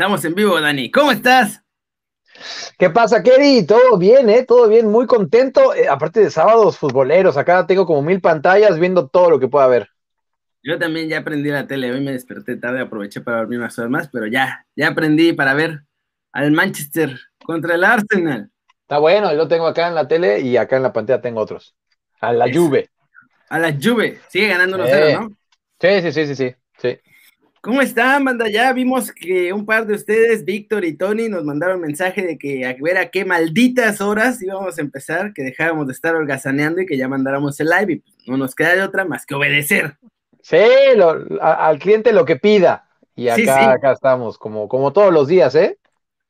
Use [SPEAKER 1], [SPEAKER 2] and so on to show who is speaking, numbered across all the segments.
[SPEAKER 1] Estamos en vivo, Dani. ¿Cómo estás?
[SPEAKER 2] ¿Qué pasa, Kerry? Todo bien, ¿eh? Todo bien, muy contento. Eh, aparte de sábados futboleros, acá tengo como mil pantallas viendo todo lo que pueda ver.
[SPEAKER 1] Yo también ya aprendí la tele, hoy me desperté tarde, aproveché para dormir unas horas más, pero ya, ya aprendí para ver al Manchester contra el Arsenal.
[SPEAKER 2] Está bueno, lo tengo acá en la tele y acá en la pantalla tengo otros. A la Juve.
[SPEAKER 1] A la Juve, sigue ganando 1-0, ¿no?
[SPEAKER 2] Sí, sí, sí, sí, sí. Sí.
[SPEAKER 1] ¿Cómo están, banda? Ya vimos que un par de ustedes, Víctor y Tony, nos mandaron mensaje de que a ver a qué malditas horas íbamos a empezar, que dejáramos de estar holgazaneando y que ya mandáramos el live. Y pues, no nos queda de otra más que obedecer.
[SPEAKER 2] Sí, al cliente lo que pida. Y acá, acá estamos, como, como todos los días, ¿eh?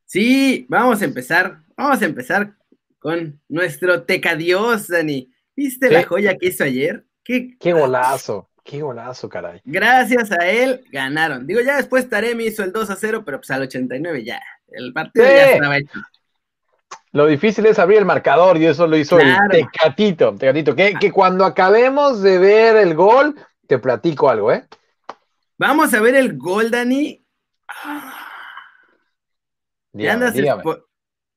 [SPEAKER 1] Sí, vamos a empezar. Vamos a empezar con nuestro Tecadios, Dani. ¿Viste la joya que hizo ayer?
[SPEAKER 2] Qué, qué golazo. Qué golazo, caray.
[SPEAKER 1] Gracias a él ganaron. Digo, ya después Taremi hizo el 2 a 0, pero pues al 89 ya. El partido ya estaba hecho.
[SPEAKER 2] Lo difícil es abrir el marcador y eso lo hizo el Tecatito. Tecatito, que, que cuando acabemos de ver el gol, te platico algo, ¿eh?
[SPEAKER 1] Vamos a ver el gol, Dani. andas,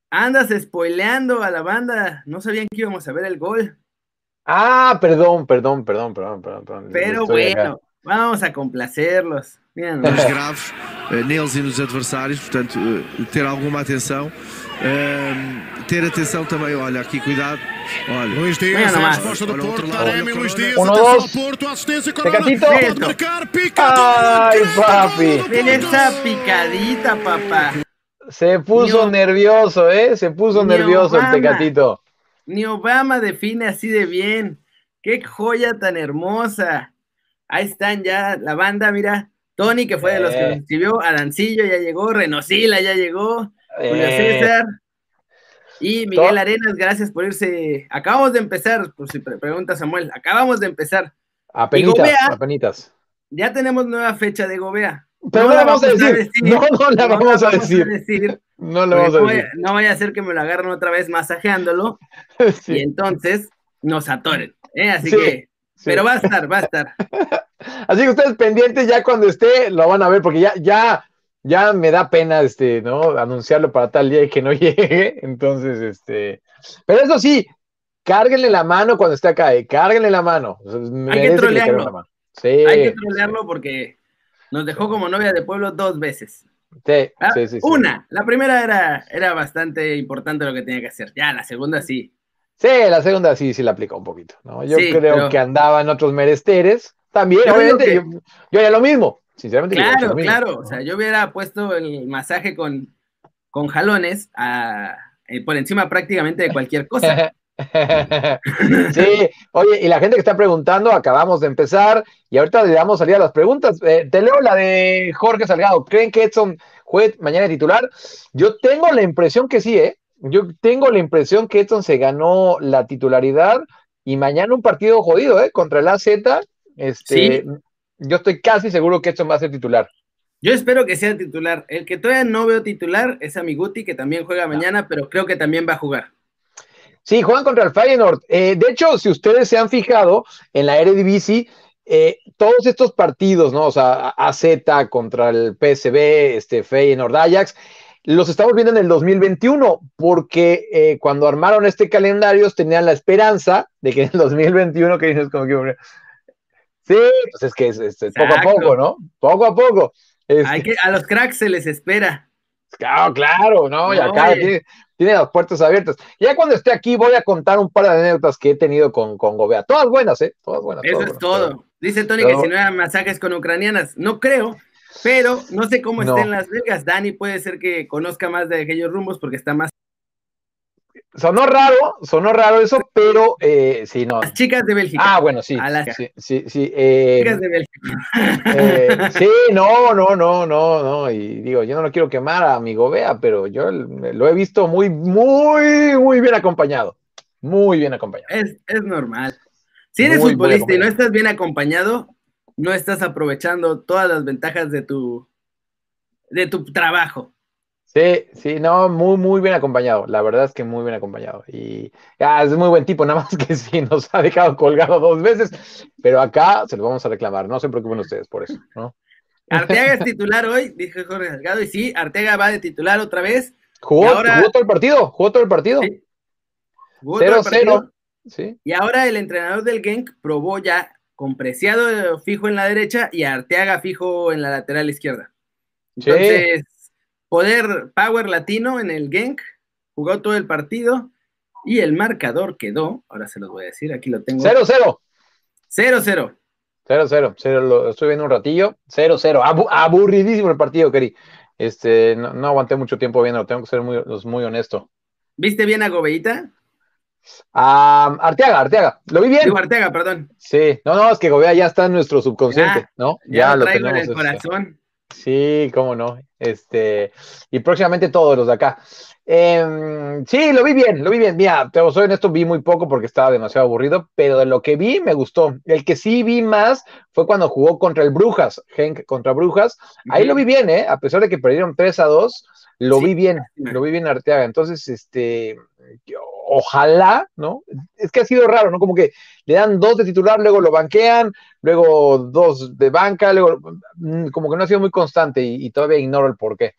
[SPEAKER 1] andas spoileando a la banda. No sabían que íbamos a ver el gol.
[SPEAKER 2] Ah, perdão, perdão, perdão, perdão, perdão. perdão.
[SPEAKER 1] Pero bueno, vamos a complacerlos.
[SPEAKER 3] Os graves uh, neles e nos adversários, portanto, uh, ter alguma atenção. Uh, ter atenção também, olha, aqui cuidado. Olha.
[SPEAKER 4] Luís Dias, a resposta do Porto, Taremi, Luís Dias, um, atenção ao Porto, assistência, corona, pode marcar, picador.
[SPEAKER 2] Ai, papi.
[SPEAKER 1] Ven esa picadita, papá.
[SPEAKER 2] Se puso nervioso, ¿eh? Se puso nervioso el Tecatito.
[SPEAKER 1] Ni Obama define así de bien. Qué joya tan hermosa. Ahí están ya la banda, mira. Tony, que fue de los que nos escribió, Adancillo ya llegó, Renosila ya llegó, Julio César. Y Miguel Arenas, gracias por irse. Acabamos de empezar, por si pregunta Samuel, acabamos de empezar.
[SPEAKER 2] Apenitas,
[SPEAKER 1] Ya tenemos nueva fecha de Gobea.
[SPEAKER 2] Pero no, la vamos a decir. No, no la vamos, a, decir.
[SPEAKER 1] No lo vamos a decir. No vaya a ser que me lo agarren otra vez masajeándolo y entonces nos atoren. ¿eh? Así que, pero va a estar, va a estar.
[SPEAKER 2] Así que ustedes pendientes ya cuando esté lo van a ver porque ya, ya, ya me da pena, este, ¿no? Anunciarlo para tal día y que no llegue. Entonces, este, pero eso sí, cárguenle la mano cuando esté acá, ¿eh? cárguenle la mano.
[SPEAKER 1] Hay que trolearlo. Hay que trolearlo porque nos dejó como novia de pueblo dos veces.
[SPEAKER 2] Ah, sí, sí, sí,
[SPEAKER 1] Una, la primera era, era bastante importante lo que tenía que hacer. Ya, la segunda sí.
[SPEAKER 2] Sí, la segunda sí, sí la aplicó un poquito. ¿no? Yo creo que andaba en otros meresteres. También, obviamente, yo, haría lo mismo. Sinceramente,
[SPEAKER 1] claro, claro. O sea, yo hubiera puesto el masaje con, con jalones eh, por encima prácticamente de cualquier cosa.
[SPEAKER 2] sí, oye, y la gente que está preguntando, acabamos de empezar y ahorita le damos salida a las preguntas. Eh, te leo la de Jorge Salgado. ¿Creen que Edson juegue mañana titular? Yo tengo la impresión que sí, ¿eh? Yo tengo la impresión que Edson se ganó la titularidad y mañana un partido jodido, ¿eh? Contra el AZ. Este, Yo estoy casi seguro que Edson va a ser titular.
[SPEAKER 1] Yo espero que sea titular. El que todavía no veo titular es a Miguti, que también juega mañana, pero creo que también va a jugar.
[SPEAKER 2] Sí, juegan contra el Feyenoord. Eh, de hecho, si ustedes se han fijado en la Eredivisie, eh, todos estos partidos, ¿no? O sea, AZ contra el PSV, este Feyenoord Ajax, los estamos viendo en el 2021, porque eh, cuando armaron este calendario tenían la esperanza de que en el 2021, que dices como que... Sí, pues es que es, poco a poco, ¿no? Poco a poco.
[SPEAKER 1] Hay que, a los cracks se les espera.
[SPEAKER 2] Claro, claro, ¿no? Y acá tiene, las puertas abiertas. Ya cuando esté aquí voy a contar un par de anécdotas que he tenido con, con Gobea. Todas buenas, ¿eh? Todas buenas.
[SPEAKER 1] Eso es todo. Dice Tony que si no eran masajes con ucranianas, no creo, pero no sé cómo estén Las Vegas. Dani puede ser que conozca más de aquellos rumbos porque está más
[SPEAKER 2] Sonó raro, sonó raro eso, pero eh, sí, no.
[SPEAKER 1] Las chicas de Bélgica.
[SPEAKER 2] Ah, bueno, sí. sí, sí, sí. Eh, chicas de Bélgica. Eh, sí, no, no, no, no, no. Y digo, yo no lo quiero quemar a mi Gobea, pero yo lo he visto muy, muy, muy bien acompañado. Muy bien acompañado.
[SPEAKER 1] Es, es normal. Si eres futbolista y no estás bien acompañado, no estás aprovechando todas las ventajas de tu, de tu trabajo.
[SPEAKER 2] Sí, sí, no, muy, muy bien acompañado. La verdad es que muy bien acompañado. Y ah, es muy buen tipo, nada más que sí nos ha dejado colgado dos veces, pero acá se lo vamos a reclamar. No se preocupen ustedes por eso, ¿no?
[SPEAKER 1] Arteaga es titular hoy, dijo Jorge Salgado, y sí, Arteaga va de titular otra vez.
[SPEAKER 2] Jugó, todo el partido, jugó todo el partido. 0-0. Sí.
[SPEAKER 1] Y ahora el entrenador del Genk probó ya con Preciado fijo en la derecha y Arteaga fijo en la lateral izquierda. Entonces, poder power latino en el Genk, jugó todo el partido y el marcador quedó, ahora se los voy a decir, aquí lo tengo.
[SPEAKER 2] 0-0.
[SPEAKER 1] 0-0.
[SPEAKER 2] 0-0, lo estoy viendo un ratillo. 0-0. aburridísimo el partido, Keri. Este, no, aguanté mucho tiempo viendo, tengo que ser muy, muy honesto.
[SPEAKER 1] ¿Viste bien a Gobeita?
[SPEAKER 2] Ah, Arteaga, Arteaga, lo vi bien.
[SPEAKER 1] Arteaga, perdón.
[SPEAKER 2] Sí, no, no, es que Gobea ya está en nuestro subconsciente, ¿no?
[SPEAKER 1] Ya, lo, traigo en el este. corazón.
[SPEAKER 2] Sí, cómo no. Este, y próximamente todos los de acá. Em, sí, lo vi bien, lo vi bien. Mira, te soy en esto, vi muy poco porque estaba demasiado aburrido, pero de lo que vi me gustó. El que sí vi más fue cuando jugó contra el Brujas, Henk contra Brujas. Ahí lo vi bien, ¿eh? A pesar de que perdieron 3 a 2, lo vi bien, lo vi bien Arteaga. Entonces, este, ojalá, ¿no? Es que ha sido raro, ¿no? Como que le dan dos de titular, luego lo banquean, luego dos de banca, luego mm, como que no ha sido muy constante y, todavía ignoro el por qué.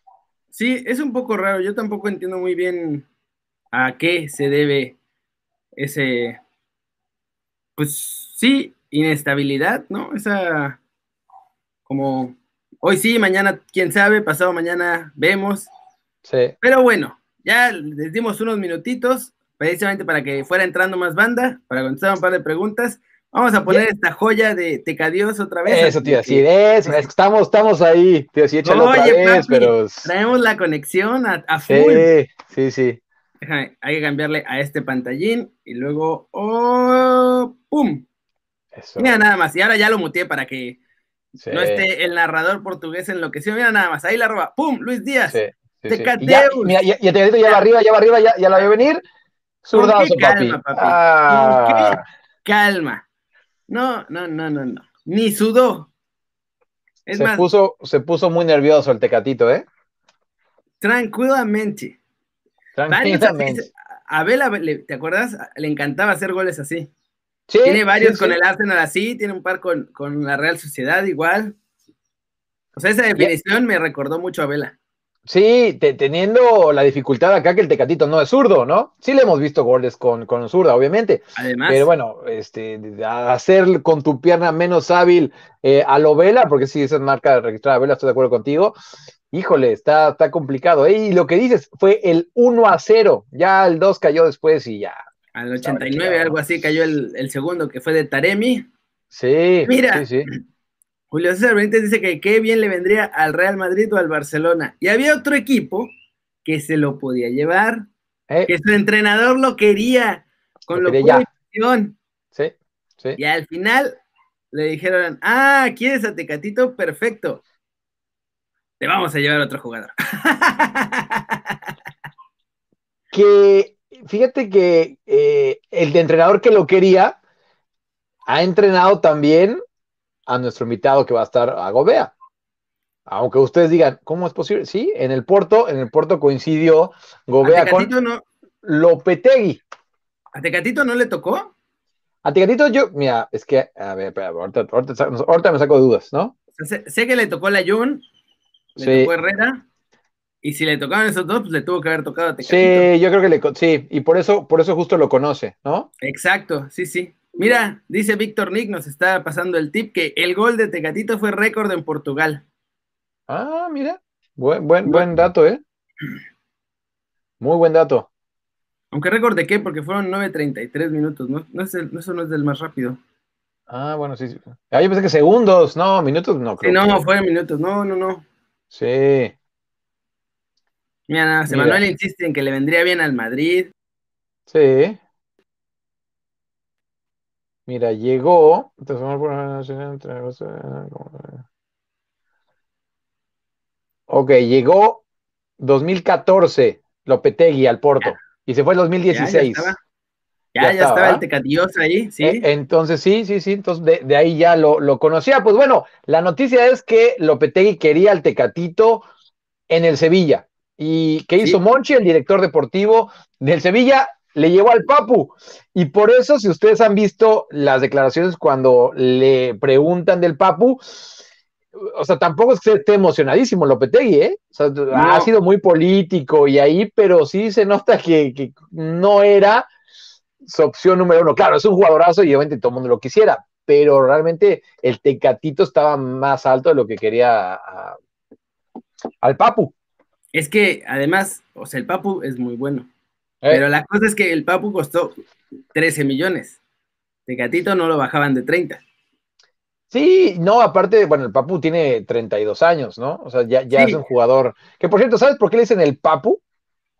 [SPEAKER 1] Sí, es un poco raro. Yo tampoco entiendo muy bien a qué se debe ese, pues sí, inestabilidad, ¿no? Esa, como, hoy sí, mañana, quién sabe, pasado mañana vemos.
[SPEAKER 2] Sí.
[SPEAKER 1] Pero bueno, ya les dimos unos minutitos precisamente para que fuera entrando más banda, para contestar un par de preguntas. Vamos a poner esta joya de Tecadios otra vez.
[SPEAKER 2] Eso, tío, sí, es, estamos, estamos ahí, tío, sí, échalo otra vez, pero...
[SPEAKER 1] Traemos la conexión a, full.
[SPEAKER 2] Sí, sí, sí.
[SPEAKER 1] hay que cambiarle a este pantallín y luego, oh, ¡pum! Eso. Mira nada más, y ahora ya lo muteé para que no esté el narrador portugués enloquecido. Mira nada más, ahí la roba, ¡pum! Luis Díaz. Sí,
[SPEAKER 2] Tecadeus. Ya, mira, ya, ya, te ya va arriba, ya va arriba, ya, ya la a venir. Zurdazo, calma, papi.
[SPEAKER 1] Ah. Calma. No, no, no, no, no. Ni sudó.
[SPEAKER 2] se, puso, se puso muy nervioso el tecatito, ¿eh?
[SPEAKER 1] Tranquilamente.
[SPEAKER 2] Tranquilamente.
[SPEAKER 1] A Vela, ¿te acuerdas? Le encantaba hacer goles así. Sí, tiene varios con el Arsenal así, tiene un par con, con, la Real Sociedad igual. O sea, esa definición me recordó mucho a Vela.
[SPEAKER 2] Sí, teniendo la dificultad acá que el Tecatito no es zurdo, ¿no? Sí le hemos visto goles con, con zurda, obviamente.
[SPEAKER 1] Además.
[SPEAKER 2] Pero bueno, este, hacer con tu pierna menos hábil eh, a lo vela, porque si esa es marca registrada vela, estoy de acuerdo contigo. Híjole, está, está complicado. ¿eh? Y lo que dices fue el 1 a 0. Ya el 2 cayó después y ya.
[SPEAKER 1] Al 89, algo así, cayó el, el, segundo que fue de Taremi.
[SPEAKER 2] Sí,
[SPEAKER 1] Mira,
[SPEAKER 2] sí, sí.
[SPEAKER 1] Julio César Benítez dice que qué bien le vendría al Real Madrid o al Barcelona. Y había otro equipo que se lo podía llevar, eh. que su entrenador lo quería, con lo,
[SPEAKER 2] Sí, sí.
[SPEAKER 1] Y al final le dijeron, ah, ¿quieres a Tecatito? Perfecto. Te vamos a llevar a otro jugador.
[SPEAKER 2] que, fíjate que eh, el entrenador que lo quería ha entrenado también a nuestro invitado que va a estar a Gobea. Aunque ustedes digan, ¿cómo es posible? Sí, en el Porto, en el Porto coincidió Gobea con
[SPEAKER 1] no...
[SPEAKER 2] Lopetegui.
[SPEAKER 1] ¿A Tecatito no le tocó?
[SPEAKER 2] A Tecatito yo, mira, es que, a ver, ahorita, ahorita, me saco dudas, ¿no?
[SPEAKER 1] sé, que le tocó la Jun, le tocó Herrera, y si le tocaban esos dos, pues le tuvo que haber tocado a Tecatito.
[SPEAKER 2] Sí, yo creo que le, sí, y por eso, por eso justo lo conoce, ¿no?
[SPEAKER 1] Exacto, sí, sí. Mira, dice Víctor Nick, nos está pasando el tip que el gol de Tecatito fue récord en Portugal.
[SPEAKER 2] Ah, mira, buen, buen, buen dato, ¿eh? Muy buen dato.
[SPEAKER 1] Aunque récord de qué, porque fueron 9.33 minutos, ¿no? No, es eso no es del más rápido.
[SPEAKER 2] Ah, bueno, sí, sí. Ah, yo pensé que segundos, no, minutos no.
[SPEAKER 1] Creo sí, no, fueron minutos, no, no, no.
[SPEAKER 2] Sí.
[SPEAKER 1] Mira, nada, Manuel insiste en que le vendría bien al Madrid.
[SPEAKER 2] Sí. Mira, llegó. Ok, llegó 2014 Lopetegui al Porto y se fue el 2016.
[SPEAKER 1] Ya, ya, estaba, el Tecatiosa ahí, sí.
[SPEAKER 2] Eh, entonces, sí, sí, sí, entonces de, ahí ya lo, lo, conocía. Pues bueno, la noticia es que Lopetegui quería al Tecatito en el Sevilla. ¿Y qué hizo Monchi, el director deportivo del Sevilla? Le llevó al Papu. Y por eso, si ustedes han visto las declaraciones cuando le preguntan del Papu, o sea, tampoco es que esté emocionadísimo Lopetegui, ¿eh? O sea, ha sido muy político y ahí, pero sí se nota que, no era su opción número uno. Claro, es un jugadorazo y obviamente todo el mundo lo quisiera, pero realmente el Tecatito estaba más alto de lo que quería al Papu.
[SPEAKER 1] Es que además, o sea, el Papu es muy bueno. Eh. Pero la cosa es que el Papu costó 13 millones. Tecatito no lo bajaban de 30.
[SPEAKER 2] Sí, no, aparte, bueno, el Papu tiene 32 años, ¿no? O sea, ya, ya es un jugador. Que por cierto, ¿sabes por qué le dicen el Papu?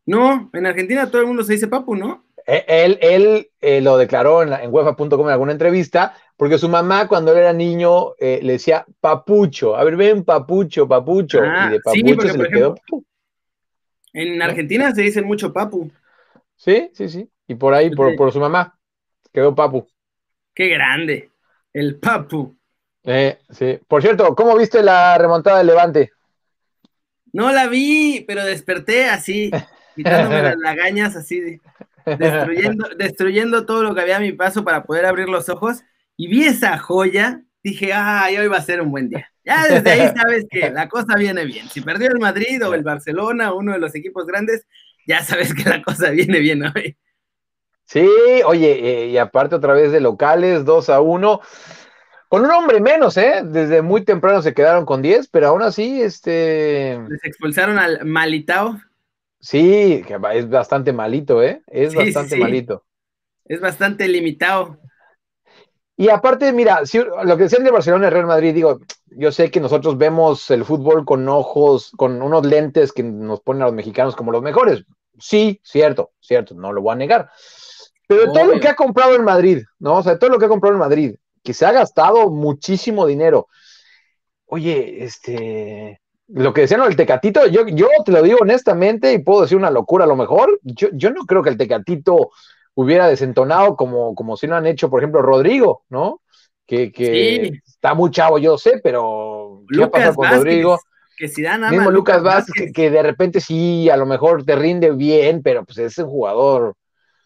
[SPEAKER 1] No, en Argentina todo el mundo se dice Papu, ¿no?
[SPEAKER 2] E, él, él eh, lo declaró en, en UEFA.com en alguna entrevista, porque su mamá cuando él era niño eh, le decía papucho, a ver, ven papucho, papucho,
[SPEAKER 1] ah,
[SPEAKER 2] y de papucho
[SPEAKER 1] se le quedó. En Argentina se dicen mucho papu.
[SPEAKER 2] Sí, sí, sí, y por ahí, por, por su mamá, quedó papu.
[SPEAKER 1] Qué grande, el papu.
[SPEAKER 2] Eh, sí. Por cierto, ¿cómo viste la remontada del Levante?
[SPEAKER 1] No la vi, pero desperté así, quitándome las lagañas, así, destruyendo, destruyendo todo lo que había a mi paso para poder abrir los ojos. Y vi esa joya, dije, ay, hoy va a ser un buen día. Ya desde ahí sabes que la cosa viene bien. Si perdió el Madrid o el Barcelona, uno de los equipos grandes, ya sabes que la cosa viene bien hoy.
[SPEAKER 2] Sí, oye, eh, y aparte otra vez de locales, 2 a 1. Con un hombre menos, ¿eh? Desde muy temprano se quedaron con 10, pero aún así, este.
[SPEAKER 1] Les expulsaron al Malitao.
[SPEAKER 2] Sí, que es bastante malito, ¿eh? Es bastante malito.
[SPEAKER 1] Es bastante limitado.
[SPEAKER 2] Y aparte, mira, si, lo que decían de Barcelona y Real Madrid, digo, yo sé que nosotros vemos el fútbol con ojos, con unos lentes que nos ponen a los mexicanos como los mejores. Sí, cierto, cierto, no lo voy a negar. Pero todo lo que ha comprado en Madrid, ¿no? O sea, todo lo que ha comprado en Madrid, que se ha gastado muchísimo dinero. Oye, este, lo que decían el Tecatito, yo, yo te lo digo honestamente y puedo decir una locura a lo mejor, yo, yo no creo que el Tecatito hubiera desentonado como, como si lo han hecho, por ejemplo, Rodrigo, ¿no? Que, que está muy chavo, yo sé, pero
[SPEAKER 1] ¿qué ha pasado con Rodrigo? Que si dan
[SPEAKER 2] Mismo Lucas, Vázquez, que, de repente sí, a lo mejor te rinde bien, pero pues es un jugador.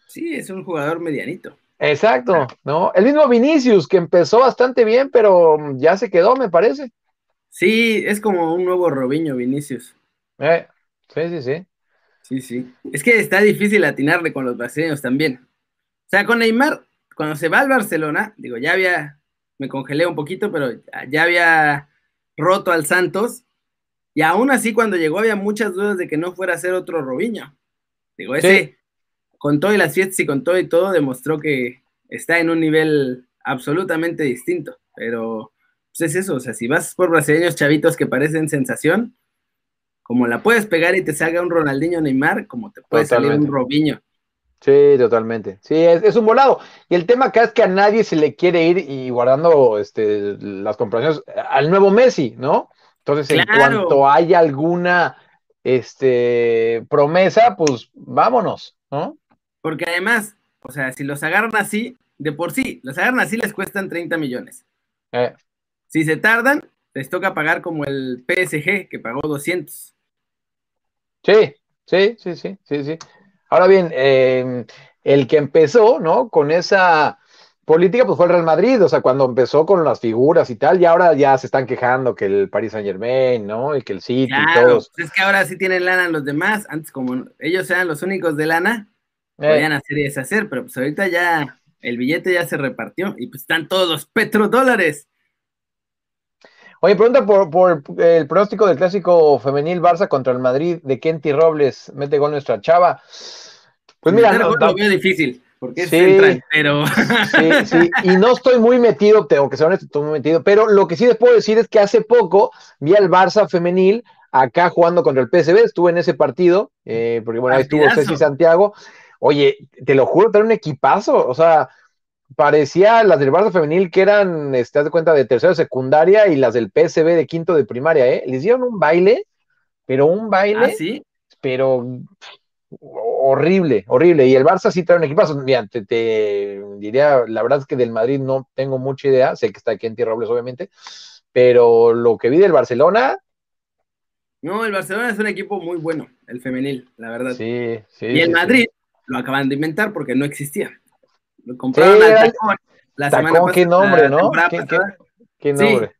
[SPEAKER 1] Sí, es un jugador medianito.
[SPEAKER 2] Exacto, ¿no? El mismo Vinicius, que empezó bastante bien, pero ya se quedó, me parece.
[SPEAKER 1] Sí, es como un nuevo Robiño, Vinicius.
[SPEAKER 2] Eh, sí, sí, sí.
[SPEAKER 1] Sí, sí. Es que está difícil atinarle con los brasileños también. O sea, con Neymar, cuando se va al Barcelona, digo, ya había, me congelé un poquito, pero ya había roto al Santos. Y aún así, cuando llegó, había muchas dudas de que no fuera a ser otro Robiño. Digo, ese, con todo y las fiestas y con todo y todo, demostró que está en un nivel absolutamente distinto. Pero pues es eso, o sea, si vas por brasileños chavitos que parecen sensación, como la puedes pegar y te salga un Ronaldinho Neymar, como te puede salir un Robinho.
[SPEAKER 2] Sí, totalmente. Sí, es, un volado. Y el tema acá es que a nadie se le quiere ir y guardando este, las comparaciones al nuevo Messi, ¿no? Entonces, en cuanto haya alguna este, promesa, pues vámonos, ¿no?
[SPEAKER 1] Porque además, o sea, si los agarran así, de por sí, los agarran así les cuestan 30 millones. Eh. Si se tardan, les toca pagar como el PSG, que pagó 200.
[SPEAKER 2] Sí, sí, sí, sí, sí, sí. Ahora bien, em, el que empezó, ¿no? Con esa política, pues fue el Real Madrid, o sea, cuando empezó con las figuras y tal, y ahora ya se están quejando que el Paris Saint Germain, ¿no? Y que el City y todos.
[SPEAKER 1] Pues es que ahora sí tienen lana los demás, antes como ellos eran los únicos de lana, eh. podían hacer y deshacer, pero pues ahorita ya el billete ya se repartió y pues están todos los petrodólares.
[SPEAKER 2] Oye, pregunta por, el pronóstico del clásico femenil Barça contra el Madrid de Kenty Robles. Mete gol nuestra chava.
[SPEAKER 1] Pues mira, no, lo veo difícil, porque es central, pero.
[SPEAKER 2] Sí, sí, y no estoy muy metido, tengo que ser honesto, estoy muy metido, pero lo que sí les puedo decir es que hace poco vi al Barça femenil acá jugando contra el PSV, estuve en ese partido, eh, porque bueno, ahí estuvo Ceci Santiago. Oye, te lo juro, era un equipazo, o sea, parecía las del Barça femenil que eran, este, haz de cuenta, de tercera secundaria y las del PSB de quinto de primaria, ¿eh? Les dieron un baile, pero un baile,
[SPEAKER 1] ¿Ah, sí?
[SPEAKER 2] pero horrible, horrible. Y el Barça sí trae un equipazo. Mira, te, diría, la verdad es que del Madrid no tengo mucha idea, sé que está aquí en Tierra Robles, obviamente, pero lo que vi del Barcelona.
[SPEAKER 1] No, el Barcelona es un equipo muy bueno, el femenil, la verdad.
[SPEAKER 2] Sí, sí.
[SPEAKER 1] Y el Madrid lo acaban de inventar porque no existía. Lo compraron al
[SPEAKER 2] la semana pasada. Qué nombre, ¿no? ¿Qué, nombre?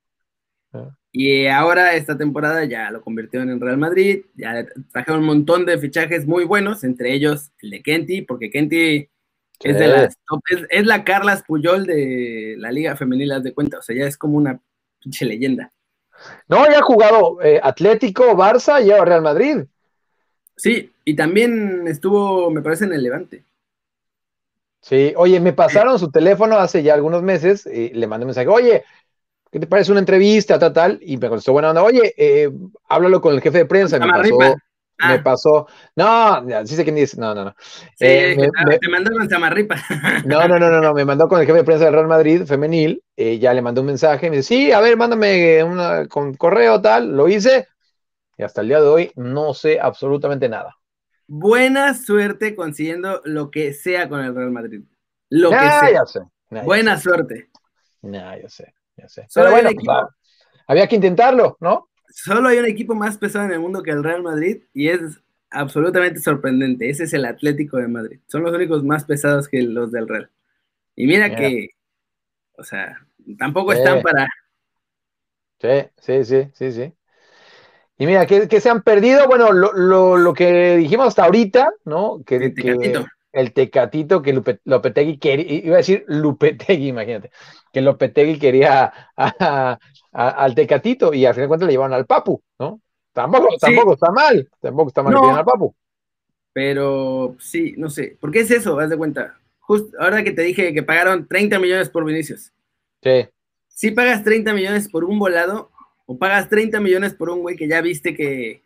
[SPEAKER 1] Y ahora esta temporada ya lo convirtió en Real Madrid, ya trajeron un montón de fichajes muy buenos, entre ellos el de Kenty, porque Kenty es de las es, la Carlas Puyol de la Liga Femenil, de cuenta, o sea, ya es como una pinche leyenda.
[SPEAKER 2] No, ya ha jugado eh, Atlético, Barça y ahora Real Madrid.
[SPEAKER 1] Sí, y también estuvo, me parece, en el Levante.
[SPEAKER 2] Sí, oye, me pasaron su teléfono hace ya algunos meses y le mandé un mensaje, oye, ¿qué te parece una entrevista, tal, tal? Y me contestó buena onda, oye, eh, háblalo con el jefe de prensa. Me pasó, me ah. pasó, no, sí sé quién dice, no, no, no.
[SPEAKER 1] Sí, eh, me, te mandó con Samarripa.
[SPEAKER 2] No, no, no, no, no, me mandó con el jefe de prensa del Real Madrid femenil, eh, ya le mandé un mensaje, me dice, sí, a ver, mándame una, con correo, tal, lo hice, y hasta el día de hoy no sé absolutamente nada.
[SPEAKER 1] Buena suerte consiguiendo lo que sea con el Real Madrid. Lo que sea.
[SPEAKER 2] Ya sé.
[SPEAKER 1] Buena suerte.
[SPEAKER 2] No, ya sé, ya sé. Pero bueno, pues, había que intentarlo, ¿no?
[SPEAKER 1] Solo hay un equipo más pesado en el mundo que el Real Madrid y es absolutamente sorprendente. Ese es el Atlético de Madrid. Son los únicos más pesados que los del Real. Y mira que, o sea, tampoco están para.
[SPEAKER 2] Sí, sí, sí, sí, sí. Y mira, que, se han perdido, bueno, lo, que dijimos hasta ahorita, ¿no? Que, el tecatito, el tecatito que Lopetegui quería, iba a decir Lupetegui, imagínate, que Lopetegui quería al tecatito y al final de cuentas le llevaron al Papu, ¿no? Tampoco, tampoco está mal, tampoco está mal que al Papu.
[SPEAKER 1] Pero sí, no sé, ¿por qué es eso? Haz de cuenta. Justo ahora que te dije que pagaron 30 millones por Vinicius.
[SPEAKER 2] Sí.
[SPEAKER 1] Si pagas 30 millones por un volado, o pagas 30 millones por un güey que ya viste que,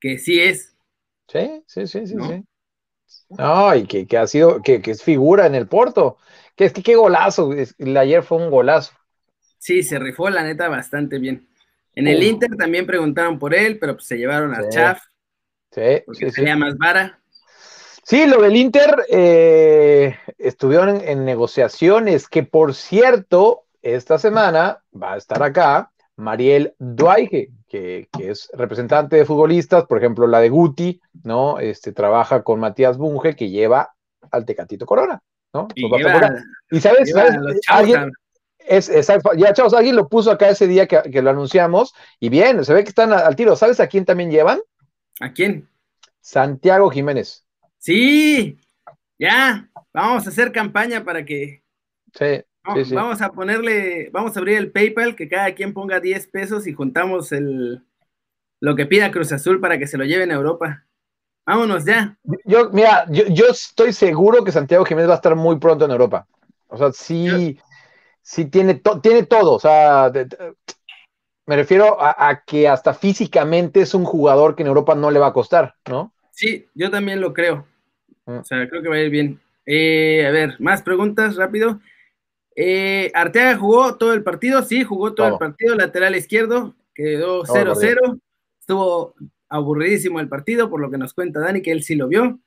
[SPEAKER 1] que sí es.
[SPEAKER 2] Sí, sí, sí, sí, ¿no? sí. No, que, ha sido, que, es figura en el Porto. Que es que qué golazo. El ayer fue un golazo.
[SPEAKER 1] Sí, se rifó la neta bastante bien. En el Inter también preguntaron por él, pero pues se llevaron al Chaf.
[SPEAKER 2] Sí,
[SPEAKER 1] porque sí, más vara.
[SPEAKER 2] Sí, lo del Inter eh, estuvieron en negociaciones, que por cierto, esta semana va a estar acá Mariel Duaige, que, es representante de futbolistas, por ejemplo, la de Guti, ¿no? Este, trabaja con Matías Bunge, que lleva al Tecatito Corona, ¿no?
[SPEAKER 1] Y,
[SPEAKER 2] sabes, alguien, es, ya chavos, alguien lo puso acá ese día que, lo anunciamos, y bien, se ve que están al tiro. ¿Sabes a quién también llevan?
[SPEAKER 1] ¿A quién?
[SPEAKER 2] Santiago Jiménez.
[SPEAKER 1] Sí, ya, vamos a hacer campaña para que
[SPEAKER 2] Sí,
[SPEAKER 1] Vamos, a ponerle, vamos a abrir el PayPal, que cada quien ponga 10 pesos y juntamos el, lo que pida Cruz Azul para que se lo lleven a Europa. Vámonos ya.
[SPEAKER 2] Yo, mira, yo, estoy seguro que Santiago Jiménez va a estar muy pronto en Europa. O sea, sí, sí tiene, tiene todo. O sea, me refiero a, que hasta físicamente es un jugador que en Europa no le va a costar, ¿no?
[SPEAKER 1] Sí, yo también lo creo. Mm. O sea, creo que va a ir bien. Eh, a ver, más preguntas rápido. Eh, Arteaga jugó todo el partido, sí, jugó todo, el partido, lateral izquierdo, quedó 0-0, estuvo aburridísimo el partido, por lo que nos cuenta Dani, que él sí lo vio.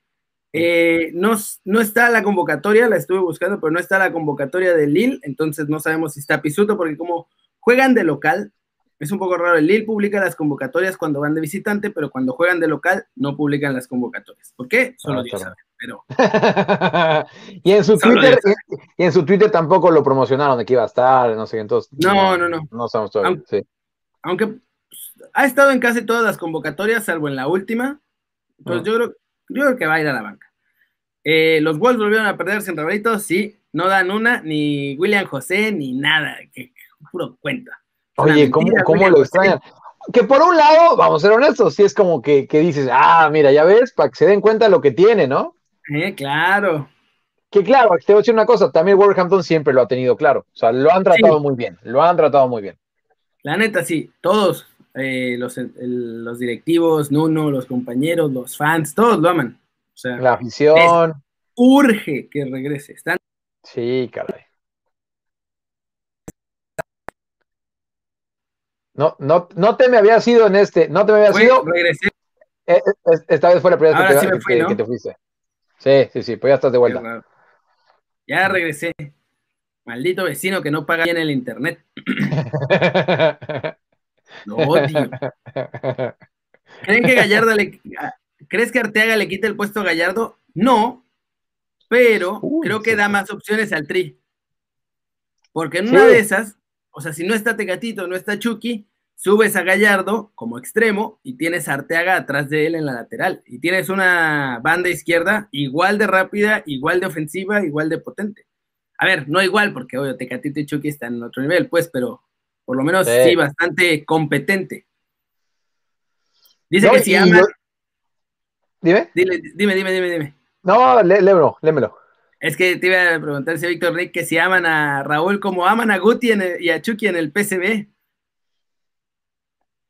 [SPEAKER 1] Eh, no, no, está la convocatoria, la estuve buscando, pero no está la convocatoria de Lille, entonces no sabemos si está Pisuto, porque como juegan de local, es un poco raro. El Lille publica las convocatorias cuando van de visitante, pero cuando juegan de local no publican las convocatorias. ¿Por qué? Solo ah, Dios sabe. Pero...
[SPEAKER 2] y en su Twitter, y en su Twitter tampoco lo promocionaron de que iba a estar, no sé, entonces.
[SPEAKER 1] No, no, no.
[SPEAKER 2] No, estamos todavía.
[SPEAKER 1] Aunque, sí. aunque pues, ha estado en casi todas las convocatorias, salvo en la última. Pues yo, creo, yo creo que va a ir a la banca. Eh, los Wolves volvieron a perder sin Rabrito, sí, no dan una, ni William José, ni nada, que puro cuenta.
[SPEAKER 2] Oye, ¿cómo, cómo lo extrañan? Que por un lado, vamos a ser honestos, sí es como que, que dices, ah, mira, ya ves, para que se den cuenta lo que tiene, ¿no?
[SPEAKER 1] Eh, claro.
[SPEAKER 2] Que claro, te voy a decir una cosa, también Wolverhampton siempre lo ha tenido claro. O sea, lo han tratado muy bien, lo han tratado muy bien.
[SPEAKER 1] La neta, sí, todos, eh, los, los, directivos, Nuno, los compañeros, los fans, todos lo aman. O sea,
[SPEAKER 2] la afición.
[SPEAKER 1] Urge que regrese. Están...
[SPEAKER 2] Sí, caray. No, no, no te me había sido en este, no te me había sido.
[SPEAKER 1] Regresé.
[SPEAKER 2] Eh, esta vez fue la primera vez que, te fuiste. Sí, sí, sí, pues ya estás de vuelta.
[SPEAKER 1] Ya regresé. Maldito vecino que no paga bien el internet. Lo odio. ¿Creen que Gallardo le. ¿Crees que Arteaga le quite el puesto a Gallardo? No, pero creo que da más opciones al Tri. Porque en una de esas, o sea, si no está Tegatito, no está Chucky, subes a Gallardo como extremo y tienes a Arteaga atrás de él en la lateral. Y tienes una banda izquierda igual de rápida, igual de ofensiva, igual de potente. A ver, no igual, porque obvio, Tecatito y Chucky están en otro nivel, pues, pero por lo menos sí, bastante competente. Dice que si ama.
[SPEAKER 2] Dime.
[SPEAKER 1] dime, dime, dime, dime.
[SPEAKER 2] No, lé, lémelo, lémelo.
[SPEAKER 1] Es que te iba a preguntar si Víctor Rick que si aman a Raúl como aman a Guti y a Chucky en el PCB.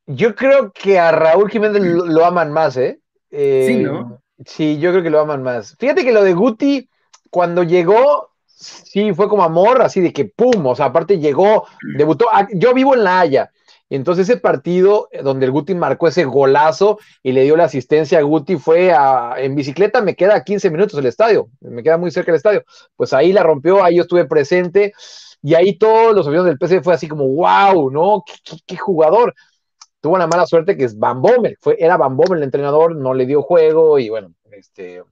[SPEAKER 2] Yo creo que a Raúl Jiménez lo, aman más, ¿eh? ¿eh?
[SPEAKER 1] Sí, ¿no?
[SPEAKER 2] Sí, yo creo que lo aman más. Fíjate que lo de Guti, cuando llegó, sí, fue como amor, así de que pum, o sea, aparte llegó, debutó. Ah, yo vivo en La Haya, y entonces ese partido eh, donde el Guti marcó ese golazo y le dio la asistencia a Guti fue a, en bicicleta, me queda 15 minutos el estadio, me queda muy cerca el estadio. Pues ahí la rompió, ahí yo estuve presente y ahí todos los aviones del PC fue así como, wow, ¿no? ¿Qué, jugador? Tuvo una mala suerte que es Van Bommel, fue, era Van Bommel el entrenador, no le dio juego y bueno, este,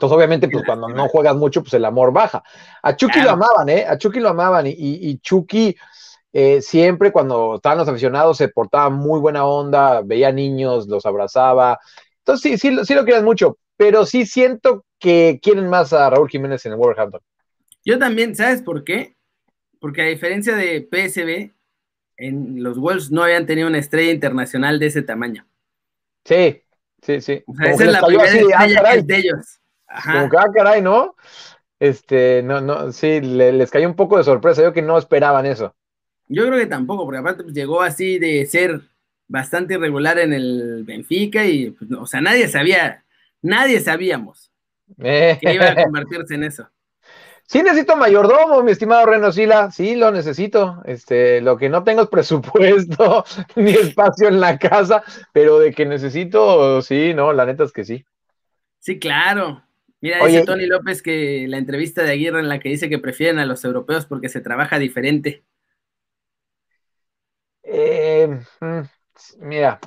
[SPEAKER 2] entonces, obviamente, pues cuando no juegas mucho, pues el amor baja. A Chucky lo amaban, ¿eh? A Chucky lo amaban y, y, Chucky eh, siempre cuando estaban los aficionados se portaba muy buena onda, veía niños, los abrazaba. Entonces sí, sí, sí lo quieren mucho, pero sí siento que quieren más a Raúl Jiménez en el Wolverhampton.
[SPEAKER 1] Yo también, ¿sabes por qué? Porque a diferencia de PSB, en los Wolves no habían tenido una estrella internacional de ese tamaño.
[SPEAKER 2] Sí, sí, sí.
[SPEAKER 1] O sea, esa es la primera ah, estrella de ellos.
[SPEAKER 2] Ajá. Como ah, caray, ¿no? Este, no, no, sí, les cayó un poco de sorpresa. Yo que no esperaban eso.
[SPEAKER 1] Yo creo que tampoco, porque aparte pues, llegó así de ser bastante irregular en el Benfica y, pues, o sea, nadie sabía, nadie sabíamos que iba a convertirse en eso.
[SPEAKER 2] Sí necesito mayordomo, mi estimado Reno Sila, sí lo necesito. Este, lo que no tengo es presupuesto ni espacio en la casa, pero de que necesito, sí, no, la neta es que sí.
[SPEAKER 1] Sí, claro. Mira, dice Tony López que la entrevista de Aguirre en la que dice que prefieren a los europeos porque se trabaja diferente.
[SPEAKER 2] Eh, mm, mira.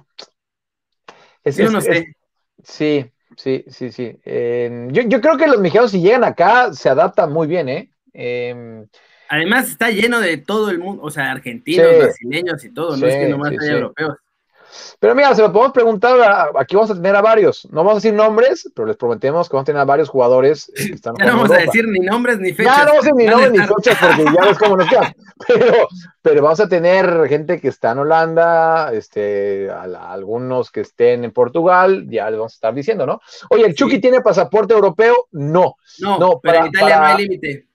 [SPEAKER 1] yo no sé.
[SPEAKER 2] sí, sí, sí, sí. Em, yo, creo que los mexicanos si llegan acá se adaptan muy bien, ¿eh? Em,
[SPEAKER 1] Además está lleno de todo el mundo, o sea, argentinos, brasileños y todo, no es que nomás haya europeos.
[SPEAKER 2] Pero mira, se lo podemos preguntar, aquí vamos a tener a varios, no vamos a decir nombres, pero les prometemos que vamos a tener a varios jugadores.
[SPEAKER 1] ya no vamos a decir ni nombres ni fechas.
[SPEAKER 2] Ya no vamos a decir ni nombres ni fechas porque ya ves cómo nos quedan. Pero, pero vamos a tener gente que está en Holanda, este, algunos que estén en Portugal, ya les vamos a estar diciendo, ¿no? Oye, ¿el Chucky tiene pasaporte europeo? No.
[SPEAKER 1] No, no pero en Italia no hay límite.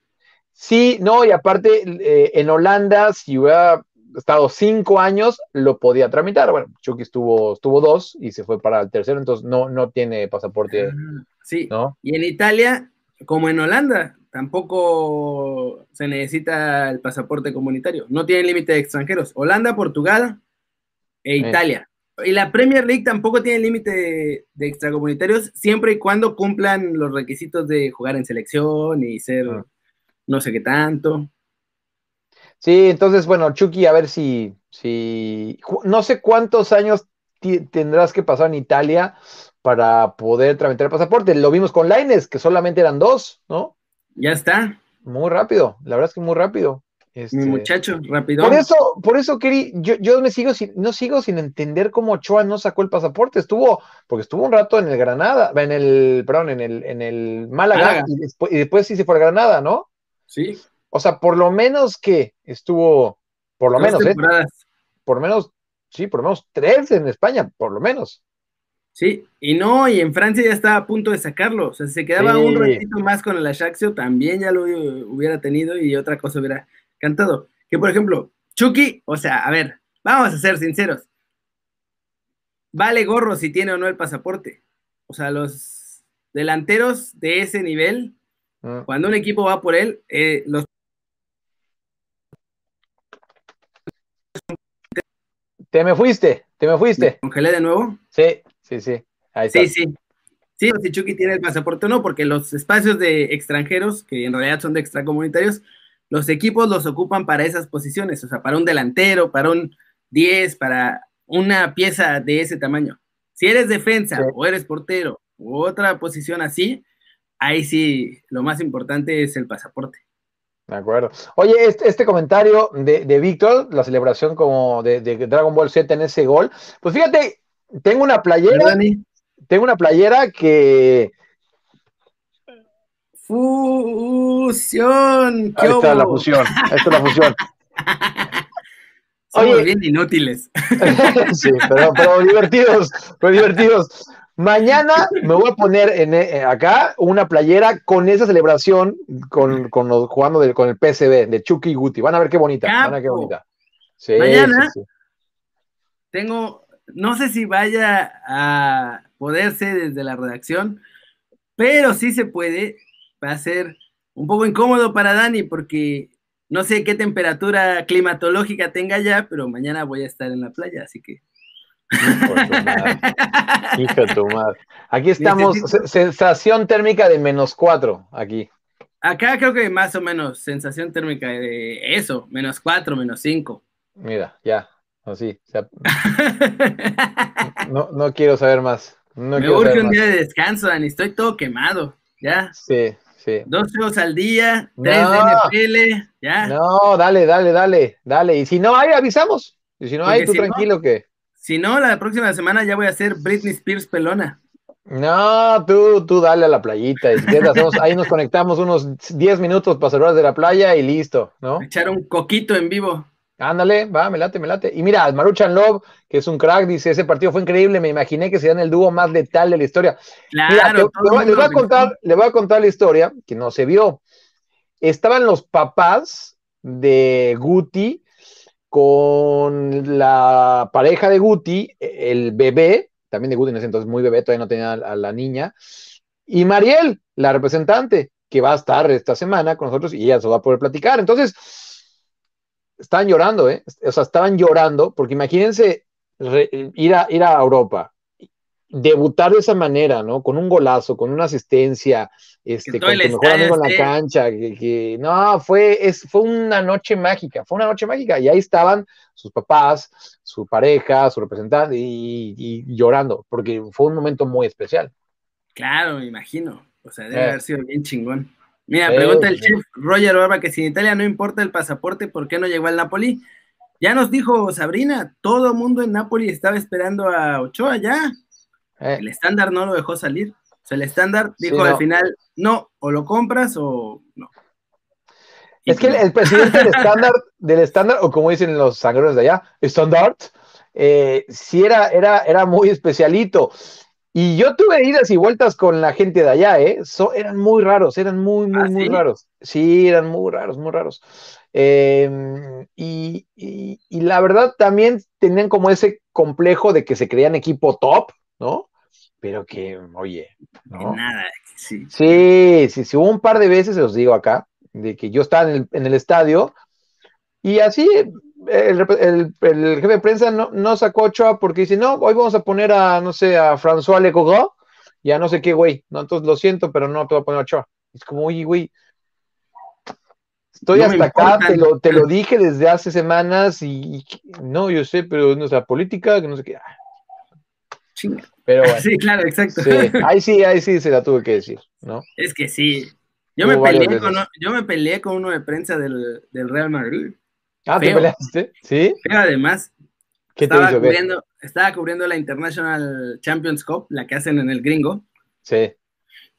[SPEAKER 2] Sí, no, y aparte eh, en Holanda, si hubiera estado cinco años, lo podía tramitar. Bueno, Chucky estuvo, estuvo dos y se fue para el tercero, entonces no, no tiene pasaporte.
[SPEAKER 1] Ah, sí, ¿no? y en Italia, como en Holanda, tampoco se necesita el pasaporte comunitario. No tiene límite de extranjeros. Holanda, Portugal e Italia. Y la Premier League tampoco tiene límite de, extracomunitarios, siempre y cuando cumplan los requisitos de jugar en selección y ser ah. no sé qué tanto.
[SPEAKER 2] Sí, entonces, bueno, Chucky, a ver si, si, no sé cuántos años tendrás que pasar en Italia para poder tramitar el pasaporte. Lo vimos con Laines, que solamente eran dos, ¿no?
[SPEAKER 1] Ya está.
[SPEAKER 2] Muy rápido, la verdad es que muy rápido.
[SPEAKER 1] Este... Mi muchacho, rápido.
[SPEAKER 2] Por eso, por eso, Keri, yo, yo me sigo sin, no sigo sin entender cómo Ochoa no sacó el pasaporte. Estuvo, porque estuvo un rato en el Granada, en el, perdón, en el, en el Málaga, Y, después, y después sí se fue a Granada, ¿no?
[SPEAKER 1] Sí.
[SPEAKER 2] O sea, por lo menos que estuvo, por lo menos, ¿eh? por lo menos, sí, por lo menos tres en España, por lo menos.
[SPEAKER 1] Sí, y no, y en Francia ya estaba a punto de sacarlo. O sea, si se quedaba un ratito más con el Ajaxio, también ya lo hubiera tenido y otra cosa hubiera cantado. Que por ejemplo, Chucky, o sea, a ver, vamos a ser sinceros. Vale gorro si tiene o no el pasaporte. O sea, los delanteros de ese nivel, mm. cuando un equipo va por él, eh, los
[SPEAKER 2] Te me fuiste, te me fuiste.
[SPEAKER 1] congelé de nuevo?
[SPEAKER 2] Sí, sí, sí.
[SPEAKER 1] Ahí sí, sí. Sí, si Chucky tiene el pasaporte o no, porque los espacios de extranjeros, que en realidad son de extracomunitarios, los equipos los ocupan para esas posiciones, o sea, para un delantero, para un 10, para una pieza de ese tamaño. Si eres defensa o eres portero u otra posición así, ahí sí lo más importante es el pasaporte.
[SPEAKER 2] De acuerdo. Oye, este, este comentario de, de, Víctor, la celebración como de, de, Dragon Ball Z en ese gol, pues fíjate, tengo una playera, tengo una playera que...
[SPEAKER 1] Fusión.
[SPEAKER 2] Ahí está la fusión, ahí está la fusión.
[SPEAKER 1] Somos bien inútiles.
[SPEAKER 2] sí, pero, pero divertidos, pero divertidos. Mañana me voy a poner en, eh, acá una playera con esa celebración con, con los, jugando con el PCB de Chucky y Guti. Van a ver qué bonita. Van a ver qué bonita.
[SPEAKER 1] Mañana tengo, no sé si vaya a poderse desde la redacción, pero sí se puede. Va a ser un poco incómodo para Dani porque no sé qué temperatura climatológica tenga ya, pero mañana voy a estar en la playa, así que
[SPEAKER 2] Hijo de tu madre. Aquí estamos, sensación térmica de menos 4, aquí.
[SPEAKER 1] Acá creo que más o menos, sensación térmica de eso, menos 4, menos 5.
[SPEAKER 2] Mira, ya, así. no, no quiero saber más. No
[SPEAKER 1] Me urge un día de descanso, Dani, estoy todo quemado, ya.
[SPEAKER 2] Sí, sí.
[SPEAKER 1] Dos juegos al día, tres de NFL, ya.
[SPEAKER 2] No, dale, dale, dale, dale. Y si no hay, avisamos. Y si no hay, tú tranquilo que
[SPEAKER 1] si no, la próxima semana ya voy a hacer Britney Spears pelona.
[SPEAKER 2] No, tú, tú dale a la playita. ahí nos conectamos unos 10 minutos para saludar de la playa y listo, ¿no?
[SPEAKER 1] Echar un coquito en vivo.
[SPEAKER 2] Ándale, va, me late, me late. Y mira, Maruchan Love, que es un crack, dice, ese partido fue increíble, me imaginé que serían el dúo más letal de la historia.
[SPEAKER 1] Claro.
[SPEAKER 2] Mira, le, voy a contar, le voy a contar la historia que no se vio. Estaban los papás de Guti con la pareja de Guti, el bebé, también de Guti en ese entonces muy bebé, todavía no tenía a la niña, y Mariel, la representante, que va a estar esta semana con nosotros y ella se va a poder platicar. Entonces, estaban llorando, ¿eh? O sea, estaban llorando, porque imagínense ir, a, ir a Europa, debutar de esa manera, ¿no? Con un golazo, con una asistencia, este, con tu mejor amigo en la cancha, que, no, fue, es, fue una noche mágica, fue una noche mágica, y ahí estaban sus papás, su pareja, su representante, y, llorando, porque fue un momento muy especial.
[SPEAKER 1] Claro, me imagino, o sea, debe eh. haber sido bien chingón. Mira, pregunta el chef Roger Barba que si en Italia no importa el pasaporte, ¿por qué no llegó al Napoli? Ya nos dijo Sabrina, todo mundo en Napoli estaba esperando a Ochoa ya. Eh. El estándar no lo dejó salir. Sea, el estándar dijo al final, no, o lo compras o no.
[SPEAKER 2] es que el, presidente del estándar, del estándar, o como dicen los sangreros de allá, estándar, eh, sí era, era, era muy especialito. Y yo tuve idas y vueltas con la gente de allá, ¿eh? eran muy raros, eran muy, muy, ¿Ah, muy raros. Sí, eran muy raros, muy raros. Em, y, la verdad también tenían como ese complejo de que se creían equipo top, ¿no? Pero que, oye, ¿no?
[SPEAKER 1] Nada, sí.
[SPEAKER 2] Sí, sí, sí, hubo un par de veces, os digo acá, de que yo estaba en el, estadio y así el, jefe de prensa no, no sacó Ochoa porque dice, no, hoy vamos a poner a, no sé, a François Lecoq y a no sé qué, güey. No, entonces lo siento, pero no te voy a poner a Ochoa. Es como, oye, güey, estoy hasta acá, te lo, te lo, dije desde hace semanas y, no, yo sé, pero nuestra política, que no sé qué. Pero
[SPEAKER 1] Sí, claro, exacto.
[SPEAKER 2] Ahí sí, ahí sí se la tuve que decir, ¿no?
[SPEAKER 1] Es que sí. Yo, me peleé, con, yo me peleé con uno de prensa del, Real Madrid.
[SPEAKER 2] Ah, ¿te peleaste? Sí.
[SPEAKER 1] Pero además,
[SPEAKER 2] ¿Qué
[SPEAKER 1] estaba, cubriendo, estaba cubriendo la International Champions Cup, la que hacen en el gringo.
[SPEAKER 2] Sí.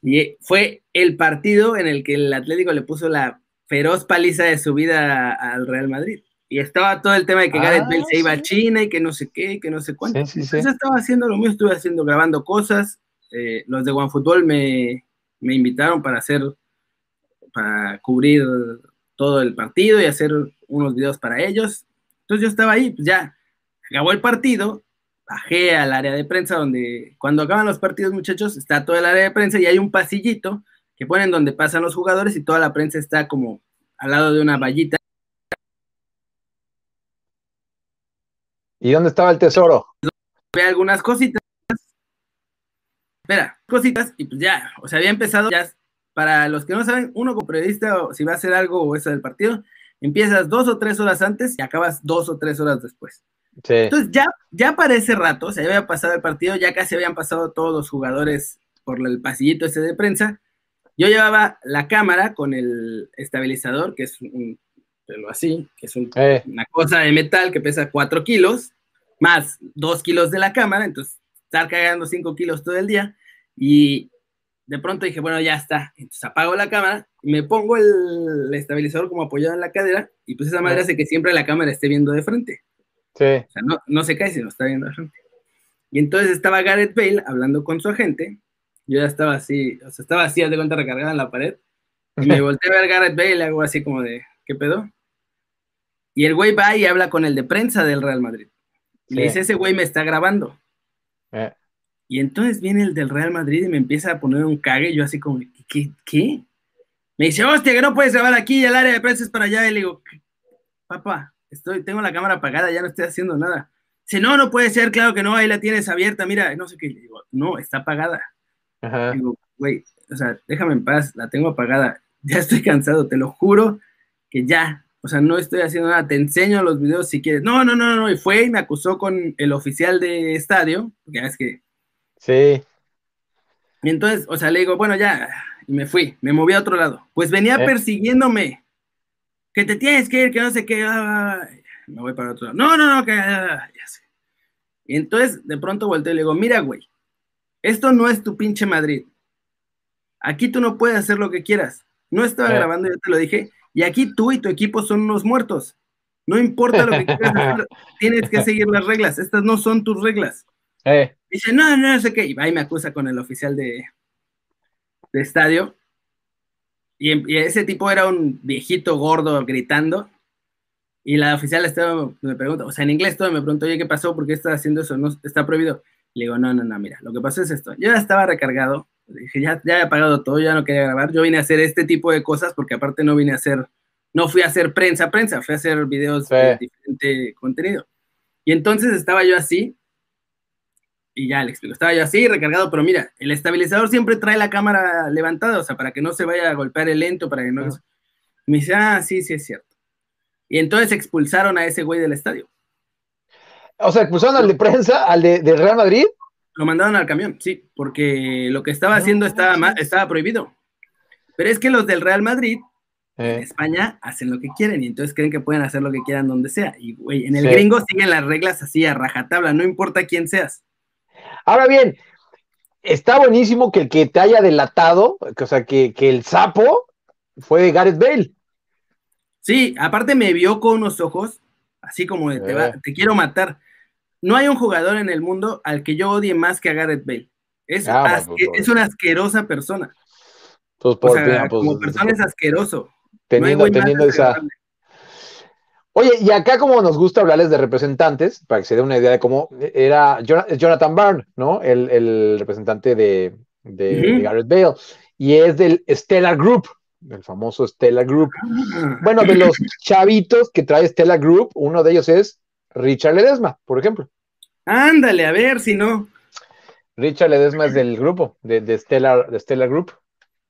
[SPEAKER 1] Y fue el partido en el que el Atlético le puso la feroz paliza de su vida al Real Madrid y estaba todo el tema de que Gareth Bale se iba a ah, China y que no sé qué, que no sé cuánto. Entonces estaba haciendo lo mío, estuve haciendo, grabando cosas. Eh, los de OneFootball me, me invitaron para hacer, para cubrir todo el partido y hacer unos videos para ellos. Entonces yo estaba ahí, pues ya acabó el partido, bajé al área de prensa donde cuando acaban los partidos, muchachos, está todo el área de prensa y hay un pasillito que ponen donde pasan los jugadores y toda la prensa está como al lado de una vallita
[SPEAKER 2] ¿Y dónde estaba el tesoro?
[SPEAKER 1] Ve algunas cositas. Espera, cositas, y pues ya, o sea, había empezado ya. Para los que no saben, uno como periodista, si va a hacer algo o eso del partido, empiezas dos o tres horas antes y acabas dos o tres horas después.
[SPEAKER 2] Sí.
[SPEAKER 1] Entonces, ya, ya para ese rato, o sea, ya había pasado el partido, ya casi habían pasado todos los jugadores por el pasillito ese de prensa, yo llevaba la cámara con el estabilizador, que es un pelo así, que es eh. una cosa de metal que pesa 4 kilos, más 2 kilos de la cámara, entonces estar cagando 5 kilos todo el día. Y de pronto dije, bueno, ya está. Entonces apago la cámara, me pongo el, estabilizador como apoyado en la cadera, y pues esa manera hace que siempre la cámara esté viendo de frente.
[SPEAKER 2] Sí. O
[SPEAKER 1] sea, no, no se cae, sino está viendo de frente. Y entonces estaba Gareth Bale hablando con su agente, yo ya estaba así, o sea, estaba así, de cuenta recargada en la pared. Y me volteé a ver Gareth Bale hago así como de, ¿qué pedo? Y el güey va y habla con el de prensa del Real Madrid. Y le dice, ese güey me está grabando. Eh. Y entonces viene el del Real Madrid y me empieza a poner un cague. Yo así como, ¿qué? ¿Qué? Me dice, hostia, que no puedes grabar aquí, el área de prensa es para allá. Y le digo, papá, estoy, tengo la cámara apagada, ya no estoy haciendo nada. Dice, no, no puede ser, claro que no, ahí la tienes abierta, mira, no sé qué. Le digo, no, está apagada. Digo, güey, o sea, déjame en paz, la tengo apagada, ya estoy cansado, te lo juro que ya, o sea, no estoy haciendo nada, te enseño los videos si quieres. No, no, no, no, y fue y me acusó con el oficial de estadio, porque es que...
[SPEAKER 2] Sí.
[SPEAKER 1] Y entonces, o sea, le digo, bueno, ya, y me fui, me moví a otro lado. Pues venía eh. persiguiéndome, que te tienes que ir, que no sé qué, me voy para otro lado. No, no, no, que ya sé. Y entonces, de pronto volteo y le digo, mira, güey, esto no es tu pinche Madrid. Aquí tú no puedes hacer lo que quieras. No estaba grabando, ya te lo dije. Y aquí tú y tu equipo son unos muertos. No importa lo que quieras hacer, tienes que seguir las reglas. Estas no son tus reglas.
[SPEAKER 2] Eh.
[SPEAKER 1] Dice, no, no, no sé qué. Y ahí me acusa con el oficial de, de estadio. Y, ese tipo era un viejito gordo gritando. Y la oficial estaba, me pregunta, o sea, en inglés todo me preguntó, oye, ¿qué pasó? ¿Por qué estás haciendo eso? No, está prohibido. Le digo, no, no, no, mira, lo que pasó es esto. Yo ya estaba recargado, dije, ya, ya he apagado todo, ya no quería grabar. Yo vine a hacer este tipo de cosas porque aparte no vine a hacer, no fui a hacer prensa, prensa, fui a hacer videos de diferente contenido. Y entonces estaba yo así, y ya le explico, estaba yo así, recargado, pero mira, el estabilizador siempre trae la cámara levantada, o sea, para que no se vaya a golpear el lento, para que no... Me dice, ah, sí, sí es cierto. Y entonces expulsaron a ese güey del estadio.
[SPEAKER 2] O sea, expulsaron al de prensa, al de, Real Madrid.
[SPEAKER 1] Lo mandaron al camión, sí, porque lo que estaba haciendo estaba, estaba prohibido. Pero es que los del Real Madrid en. España hacen lo que quieren y entonces creen que pueden hacer lo que quieran donde sea. Y, güey, en el gringo siguen las reglas así a rajatabla, no importa quién seas.
[SPEAKER 2] Ahora bien, está buenísimo que el que te haya delatado, o sea, que, el sapo fue Gareth Bale.
[SPEAKER 1] Sí, aparte me vio con unos ojos, así como de te, eh. te quiero matar no hay un jugador en el mundo al que yo odie más que a Gareth Bale. Es, ah, pues, es una asquerosa persona.
[SPEAKER 2] Pues, o sea,
[SPEAKER 1] pues, como persona es asqueroso.
[SPEAKER 2] Teniendo, teniendo esa. Oye, y acá como nos gusta hablarles de representantes, para que se dé una idea de cómo era Jonathan Byrne, ¿no? El, representante de, Gareth Bale. Y es del Stellar Group, el famoso Stellar Group. Ah. Bueno, de los chavitos que trae Stellar Group, uno de ellos es Richard Ledesma, por ejemplo.
[SPEAKER 1] Ándale, a ver si no.
[SPEAKER 2] Richard Ledesma es del grupo, de, de, Stellar, de Group.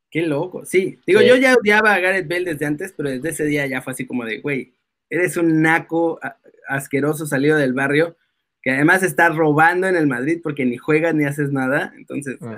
[SPEAKER 1] Qué loco, sí. Digo, yo ya odiaba a Gareth Bale desde antes, pero desde ese día ya fue así como de, güey, eres un naco asqueroso salido del barrio, que además está robando en el Madrid porque ni juegas ni haces nada, entonces... Ah.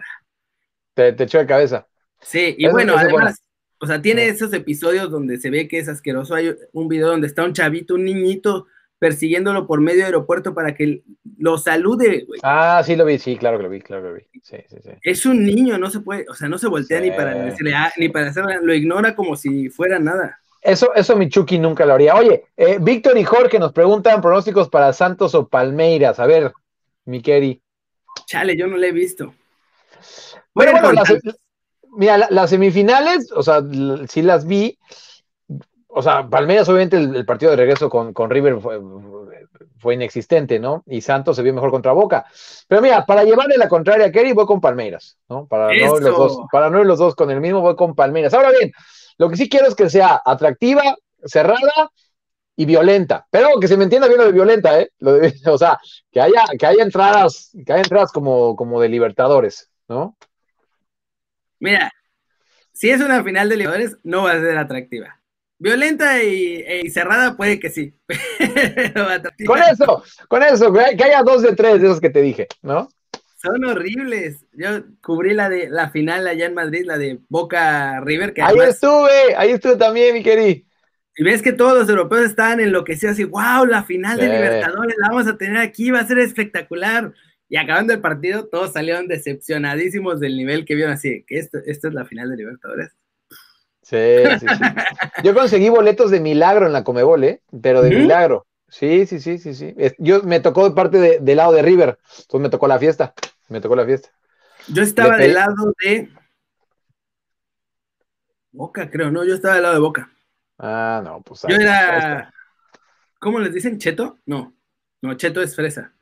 [SPEAKER 2] Te, echó de cabeza.
[SPEAKER 1] Sí, y bueno, además, o sea, tiene esos episodios donde se ve que es asqueroso. Hay un video donde está un chavito, un niñito, persiguiéndolo por medio aeropuerto para que lo salude, güey.
[SPEAKER 2] Ah, sí lo vi, sí, claro que lo vi, claro que lo vi. Sí, sí, sí.
[SPEAKER 1] Es un niño, no se puede, o sea, no se voltea ni para decirle, ah, ni para hacerlo, lo ignora como si fuera nada.
[SPEAKER 2] Eso, eso mi Chucky nunca lo haría. Oye, eh, Víctor y Jorge nos preguntan pronósticos para Santos o Palmeiras. A ver, mi Keri.
[SPEAKER 1] Chale, yo no le he visto.
[SPEAKER 2] Bueno, bueno, mira, las semifinales, o sea, sí las vi o sea, Palmeiras obviamente el, partido de regreso con, River fue, inexistente, ¿no? Y Santos se vio mejor contra Boca. Pero mira, para llevarle la contraria a Kerry, voy con Palmeiras, ¿no? Para no, los dos, para no ir los dos con el mismo, voy con Palmeiras. Ahora bien, lo que sí quiero es que sea atractiva, cerrada y violenta. Pero que se me entienda bien lo de violenta, ¿eh? o sea, que haya, que haya entradas, que haya entradas como, como de Libertadores, ¿no?
[SPEAKER 1] Mira, si es una final de Libertadores, no va a ser atractiva. Violenta y, cerrada puede que sí.
[SPEAKER 2] con eso, con eso, que haya dos de tres de esos que te dije, ¿no?
[SPEAKER 1] Son horribles. Yo cubrí la de la final allá en Madrid, la de Boca River.
[SPEAKER 2] ahí estuve, ahí estuve también, mi querido.
[SPEAKER 1] Y ves que todos los europeos estaban enloquecidos así, wow, la final de Libertadores la vamos a tener aquí, va a ser espectacular. Y acabando el partido, todos salieron decepcionadísimos del nivel que vieron así, que esto, esto es la final de Libertadores.
[SPEAKER 2] Sí, sí, sí. Yo conseguí boletos de milagro en la Comebol, ¿eh? Pero de milagro. Sí, sí, sí, sí, sí. Yo me tocó parte de, del lado de River, entonces me tocó la fiesta, me tocó la fiesta.
[SPEAKER 1] Yo estaba del lado de Boca, creo, no, yo estaba del lado de Boca.
[SPEAKER 2] Ah, no, pues.
[SPEAKER 1] Yo era. ¿Cómo les dicen? ¿Cheto? No. No, Cheto es fresa.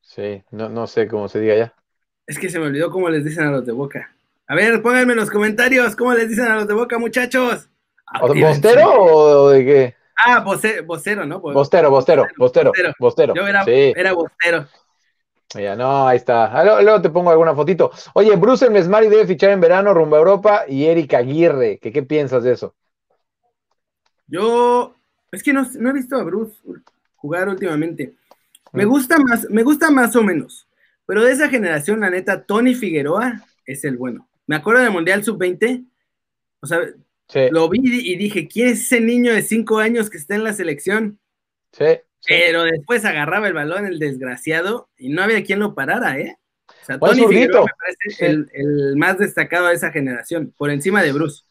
[SPEAKER 2] Sí, no, no sé cómo se diga ya.
[SPEAKER 1] Es que se me olvidó cómo les dicen a los de Boca. A ver, pónganme en los comentarios cómo les dicen a los de Boca, muchachos.
[SPEAKER 2] ¿Bostero o de qué?
[SPEAKER 1] Ah, vocero, ¿no?
[SPEAKER 2] Bostero, bostero, bostero, bostero.
[SPEAKER 1] Yo era, era bostero.
[SPEAKER 2] Ya, no, ahí está. Ah, luego, te pongo alguna fotito. Oye, Bruce Mesmari debe fichar en verano rumbo a Europa y Erika Aguirre. ¿Qué, ¿Qué piensas de eso?
[SPEAKER 1] Yo, es que no, he visto a Bruce jugar últimamente. Me mm. gusta más, me gusta más o menos. Pero de esa generación, la neta, Tony Figueroa es el bueno. Me acuerdo del Mundial Sub-20. O sea, lo vi y dije, ¿quién es ese niño de cinco años que está en la selección?
[SPEAKER 2] Sí,
[SPEAKER 1] Pero después agarraba el balón el desgraciado y no había quien lo parara, ¿eh? O sea, Tony Figueroa me parece el, el, más destacado de esa generación, por encima de Bruce.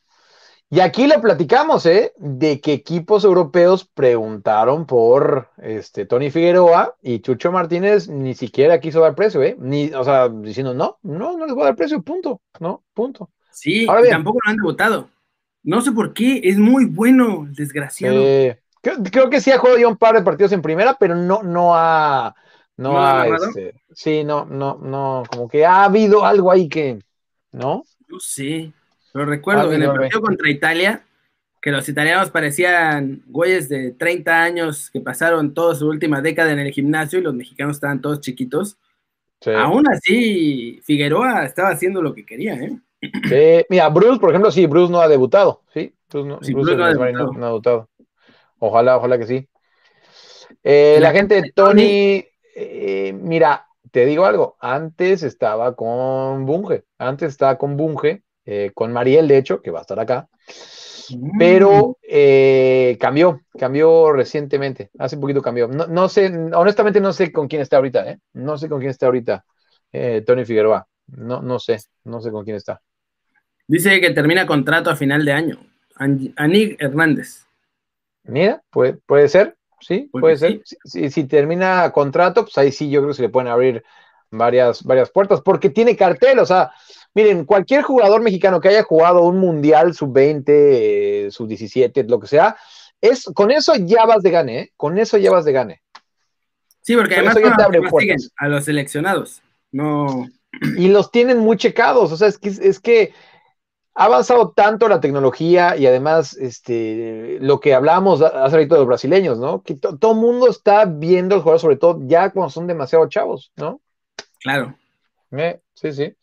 [SPEAKER 2] Y aquí lo platicamos, ¿eh? De que equipos europeos preguntaron por este Tony Figueroa y Chucho Martínez ni siquiera quiso dar precio, ¿eh? Ni, o sea, diciendo, no, no, no les voy a dar precio, punto, ¿no? Punto.
[SPEAKER 1] Sí, tampoco lo han votado. No sé por qué, es muy bueno, desgraciado.
[SPEAKER 2] creo, que sí ha jugado ya un par de partidos en primera, pero no, no ha. No, ha, este, sí, no, no, no, como que ha habido algo ahí que, ¿no?
[SPEAKER 1] No sé. Lo recuerdo en el partido contra Italia, que los italianos parecían güeyes de 30 años que pasaron toda su última década en el gimnasio y los mexicanos estaban todos chiquitos. Aún así, Figueroa estaba haciendo lo que quería, ¿eh?
[SPEAKER 2] Sí, mira, Bruce, por ejemplo, sí, Bruce no ha debutado, sí, Bruce no, Bruce ha, debutado. Ojalá, ojalá que sí. Eh, la gente de Tony, eh, mira, te digo algo, antes estaba con Bunge, antes estaba con Bunge eh, con Mariel, de hecho, que va a estar acá. Pero mm. eh, cambió, cambió recientemente, hace un poquito cambió. No, sé, honestamente no sé con quién está ahorita, ¿eh? No sé con quién está ahorita eh, Tony Figueroa. No, no sé, no sé con quién está.
[SPEAKER 1] Dice que termina contrato a final de año. Anig Hernández.
[SPEAKER 2] Mira, puede, puede ser, sí, puede ser. Si, si, termina contrato, pues ahí sí yo creo que se le pueden abrir varias, varias puertas, porque tiene cartel, o sea, Miren, cualquier jugador mexicano que haya jugado un mundial sub-20, eh, sub-17, lo que sea, es, con eso ya vas de gane, ¿eh? Con eso ya vas de gane.
[SPEAKER 1] Sí, porque además a los seleccionados. No.
[SPEAKER 2] Y los tienen muy checados, o sea, es que, es que ha avanzado tanto la tecnología y además este, lo que hablamos hace rato de los brasileños, ¿no? Que todo el mundo está viendo el jugador, sobre todo ya cuando son demasiado chavos, ¿no?
[SPEAKER 1] Claro.
[SPEAKER 2] Eh, sí, sí.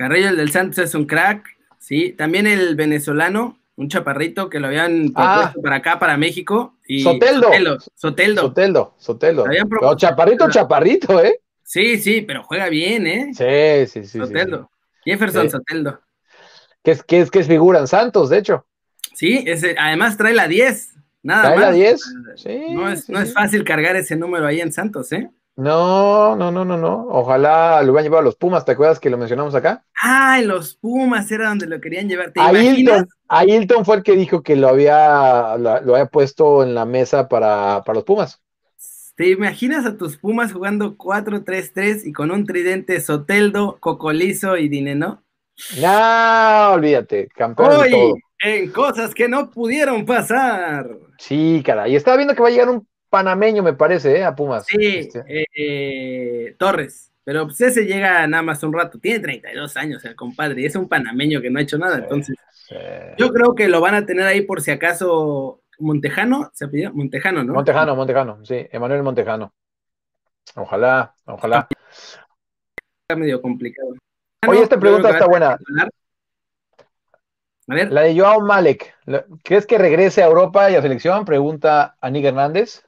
[SPEAKER 1] Carrillo, el del Santos es un crack, sí. También el venezolano, un chaparrito que lo habían ah. propuesto para acá, para México. Y
[SPEAKER 2] Soteldo.
[SPEAKER 1] Soteldo.
[SPEAKER 2] Soteldo. Soteldo. chaparrito, chaparrito, ¿eh?
[SPEAKER 1] Sí, sí, pero juega bien, ¿eh?
[SPEAKER 2] Sí, sí, sí.
[SPEAKER 1] Soteldo. Jefferson Soteldo.
[SPEAKER 2] Que es, que, es, que es figura en Santos, de hecho.
[SPEAKER 1] Sí, ese, además trae la 10. Nada
[SPEAKER 2] ¿Trae la 10?
[SPEAKER 1] Sí, no, es, no es fácil cargar ese número ahí en Santos, ¿eh?
[SPEAKER 2] No, no, no, no, no. Ojalá lo hubieran llevado a los Pumas, ¿te acuerdas que lo mencionamos acá?
[SPEAKER 1] Ah, los Pumas era donde lo querían llevar. ¿Te
[SPEAKER 2] a Hilton, fue el que dijo que lo había, lo, había puesto en la mesa para, los Pumas.
[SPEAKER 1] ¿Te imaginas a tus Pumas jugando 4-3-3 y con un tridente Soteldo, Cocolizo y Dineno?
[SPEAKER 2] No, olvídate, campeón. Hoy,
[SPEAKER 1] en cosas que no pudieron pasar.
[SPEAKER 2] Sí, cara, y estaba viendo que va a llegar un panameño, me parece, ¿eh? a Pumas.
[SPEAKER 1] Sí, este. eh, Torres. Pero pues ese llega nada más un rato. Tiene 32 años el compadre. Y es un panameño que no ha hecho nada. entonces, yo creo que lo van a tener ahí por si acaso. Montejano, ¿se pidió? Montejano, ¿no?
[SPEAKER 2] Montejano, Montejano, sí, Emanuel Montejano. Ojalá, ojalá.
[SPEAKER 1] Está medio complicado.
[SPEAKER 2] Oye, esta pregunta está buena. A ver. La de Joao Malek. ¿Crees que regrese a Europa y a selección? Pregunta Aníg Hernández.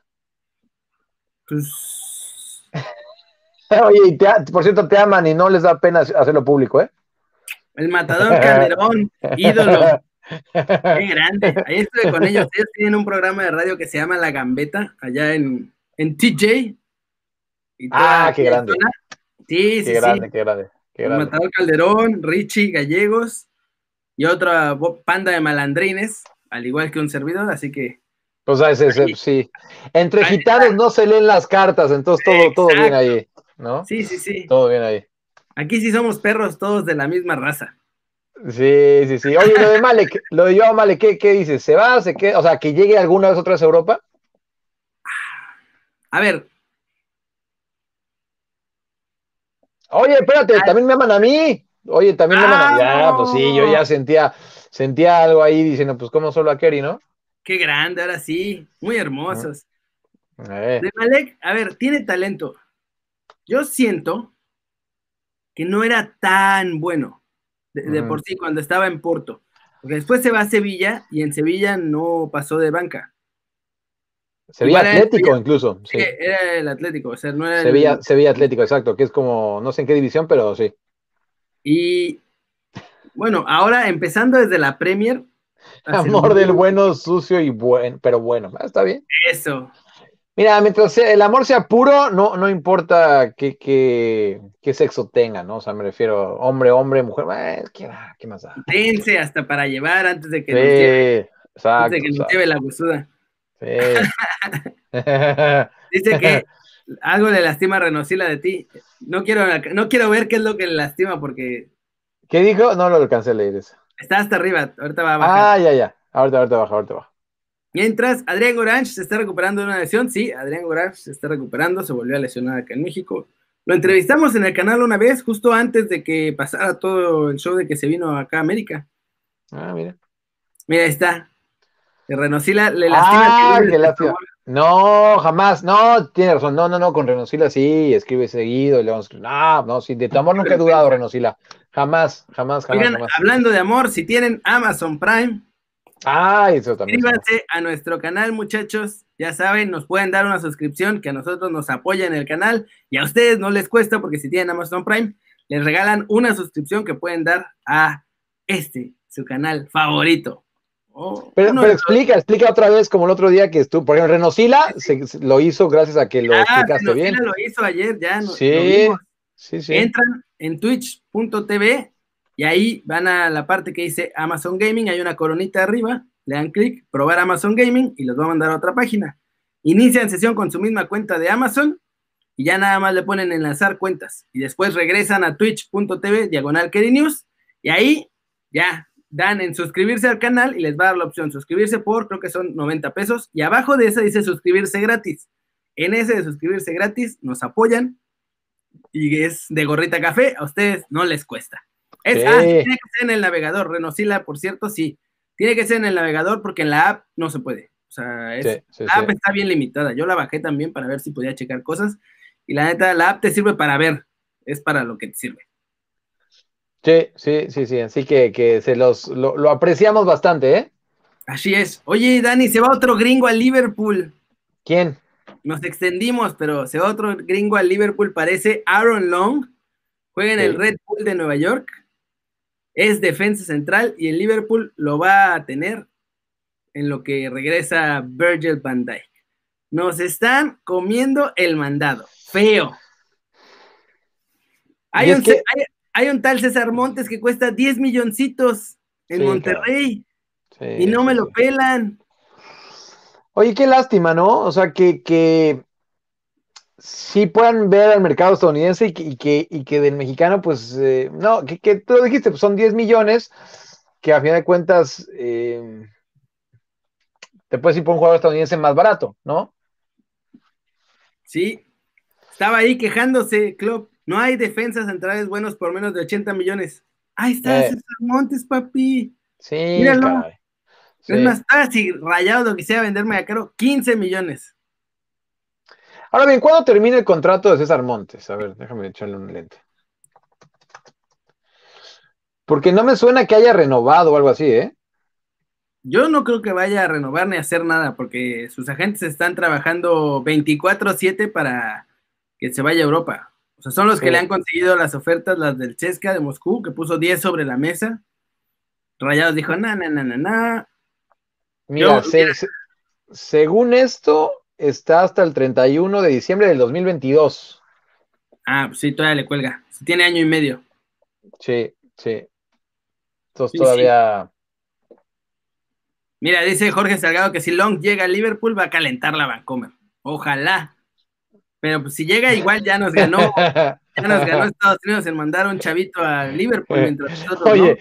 [SPEAKER 1] Pues.
[SPEAKER 2] Oye, por cierto, te aman y no les da pena hacerlo público, ¿eh?
[SPEAKER 1] El matador Calderón, ídolo. Qué grande. Ahí estuve con ellos. Ellos tienen un programa de radio que se llama La Gambeta, allá en, en TJ.
[SPEAKER 2] ah, qué grande.
[SPEAKER 1] Sí,
[SPEAKER 2] sí, grande, Qué grande, qué grande.
[SPEAKER 1] El matador Calderón, Richie Gallegos y otra panda de malandrines, al igual que un servidor, así que.
[SPEAKER 2] Pues ese, sí. Entre gitanos no se leen las cartas, entonces todo, todo bien ahí, ¿no?
[SPEAKER 1] Sí, sí, sí.
[SPEAKER 2] Todo bien ahí.
[SPEAKER 1] Aquí sí somos perros todos de la misma raza.
[SPEAKER 2] Sí, sí, sí. Oye, lo de Malek, lo de Joao Malek, ¿qué, ¿qué, dices? ¿Se va? ¿Se queda? O sea, que llegue alguna vez otra vez a Europa.
[SPEAKER 1] A ver.
[SPEAKER 2] Oye, espérate, también me aman a mí. Oye, también me aman a mí. Ya, pues sí, yo ya sentía, sentía algo ahí diciendo, pues como solo a Kerry, ¿no?
[SPEAKER 1] Qué grande, ahora sí. Muy hermosos. Eh. De Malek, a ver, tiene talento. Yo siento que no era tan bueno de, por sí cuando estaba en Porto. Porque después se va a Sevilla y en Sevilla no pasó de banca.
[SPEAKER 2] Sevilla Atlético incluso. Sí.
[SPEAKER 1] Era el Atlético, o sea, no era
[SPEAKER 2] Sevilla, Sevilla Atlético, exacto, que es como, no sé en qué división, pero sí.
[SPEAKER 1] Y bueno, ahora empezando desde la Premier.
[SPEAKER 2] Amor del bueno, sucio y bueno, pero bueno, ah, está bien.
[SPEAKER 1] Eso.
[SPEAKER 2] Mira, mientras el amor sea puro, no, no importa qué, qué, qué, sexo tenga, ¿no? O sea, me refiero hombre, hombre, mujer, eh, ¿qué, ¿qué, más da?
[SPEAKER 1] Dense hasta para llevar antes de que nos lleve,
[SPEAKER 2] exacto,
[SPEAKER 1] antes de que nos lleve la buzuda.
[SPEAKER 2] Sí.
[SPEAKER 1] Dice que algo le lastima a Renosila de ti. No quiero, no quiero ver qué es lo que le lastima porque.
[SPEAKER 2] ¿Qué dijo? No lo alcancé a leer eso.
[SPEAKER 1] Está hasta arriba, ahorita va a bajar.
[SPEAKER 2] Ah, ya, ya. Ahorita, ahorita baja, ahorita baja.
[SPEAKER 1] Mientras, Adrián Goranch se está recuperando de una lesión. Sí, Adrián Goranch se está recuperando, se volvió a lesionar acá en México. Lo entrevistamos en el canal una vez, justo antes de que pasara todo el show de que se vino acá a América.
[SPEAKER 2] Ah, mira.
[SPEAKER 1] Mira, ahí está. Que Renosila le lastima.
[SPEAKER 2] Ah, que lástima. No, jamás. No, tiene razón. No, no, no, con Renosila sí, escribe seguido. Le vamos no, no, sí, de tu amor nunca he dudado, Renosila. Jamás, jamás, jamás, jamás.
[SPEAKER 1] Hablando de amor, si tienen Amazon Prime,
[SPEAKER 2] Ah, eso también.
[SPEAKER 1] Suscríbanse a nuestro canal, muchachos. Ya saben, nos pueden dar una suscripción que a nosotros nos apoya en el canal y a ustedes no les cuesta porque si tienen Amazon Prime, les regalan una suscripción que pueden dar a este, su canal favorito.
[SPEAKER 2] Oh, pero, explica, explica otra vez como el otro día que estuvo, por ejemplo, Renosila se, lo hizo gracias a que lo ah, explicaste bien.
[SPEAKER 1] lo hizo ayer, ya.
[SPEAKER 2] sí, sí, sí.
[SPEAKER 1] Entran en twitch.tv y ahí van a la parte que dice Amazon Gaming, hay una coronita arriba, le dan clic, probar Amazon Gaming y los va a mandar a otra página. Inician sesión con su misma cuenta de Amazon y ya nada más le ponen enlazar cuentas. Y después regresan a twitch.tv diagonal News y ahí ya dan en suscribirse al canal y les va a dar la opción suscribirse por, creo que son 90 pesos. Y abajo de esa dice suscribirse gratis. En ese de suscribirse gratis nos apoyan y es de gorrita café, a ustedes no les cuesta. Es, ah, tiene que ser en el navegador. Renosila, por cierto, sí. Tiene que ser en el navegador porque en la app no se puede. O sea, la app está bien limitada. Yo la bajé también para ver si podía checar cosas. Y la neta, la app te sirve para ver. Es para lo que te sirve.
[SPEAKER 2] Sí, sí, sí, sí. Así que, que se los lo, apreciamos bastante, ¿eh?
[SPEAKER 1] Así es. Oye, Dani, se va otro gringo a Liverpool.
[SPEAKER 2] ¿Quién?
[SPEAKER 1] Nos extendimos, pero se va otro gringo a Liverpool. Parece Aaron Long. Juega en el Red Bull de Nueva York es defensa central y el Liverpool lo va a tener en lo que regresa Virgil van Dijk. Nos están comiendo el mandado. Feo. Hay un, tal César Montes que cuesta 10 milloncitos en Monterrey y no me lo pelan.
[SPEAKER 2] Oye, qué lástima, ¿no? O sea, que, que sí puedan ver al mercado estadounidense y que, y que, del mexicano, pues, eh, no, que, que, tú lo dijiste, pues son 10 millones, que a fin de cuentas eh, te puedes ir por un jugador estadounidense más barato, ¿no?
[SPEAKER 1] Sí, estaba ahí quejándose, Club. No hay defensas centrales buenos por menos de 80 millones. Ahí está eh. César Montes, papi.
[SPEAKER 2] Sí, Míralo.
[SPEAKER 1] Es más, está así rayado lo quisiera venderme a caro, 15 millones.
[SPEAKER 2] Ahora bien, ¿cuándo termina el contrato de César Montes? A ver, déjame echarle un lente. Porque no me suena que haya renovado o algo así, ¿eh?
[SPEAKER 1] Yo no creo que vaya a renovar ni a hacer nada, porque sus agentes están trabajando 24-7 para que se vaya a Europa. O sea, son los que le han conseguido las ofertas, las del Chesca de Moscú, que puso 10 sobre la mesa. Rayados dijo, na, na, na, na, na.
[SPEAKER 2] Mira, según esto, está hasta el 31 de diciembre del 2022.
[SPEAKER 1] Ah, pues sí, todavía le cuelga. tiene año y medio.
[SPEAKER 2] Sí, sí. Entonces todavía.
[SPEAKER 1] Mira, dice Jorge Salgado que si Long llega a Liverpool va a calentar la Vancomer. Ojalá. Pero pues si llega igual ya nos ganó. Ya nos ganó Estados Unidos en mandar un chavito a Liverpool mientras nosotros
[SPEAKER 2] Oye,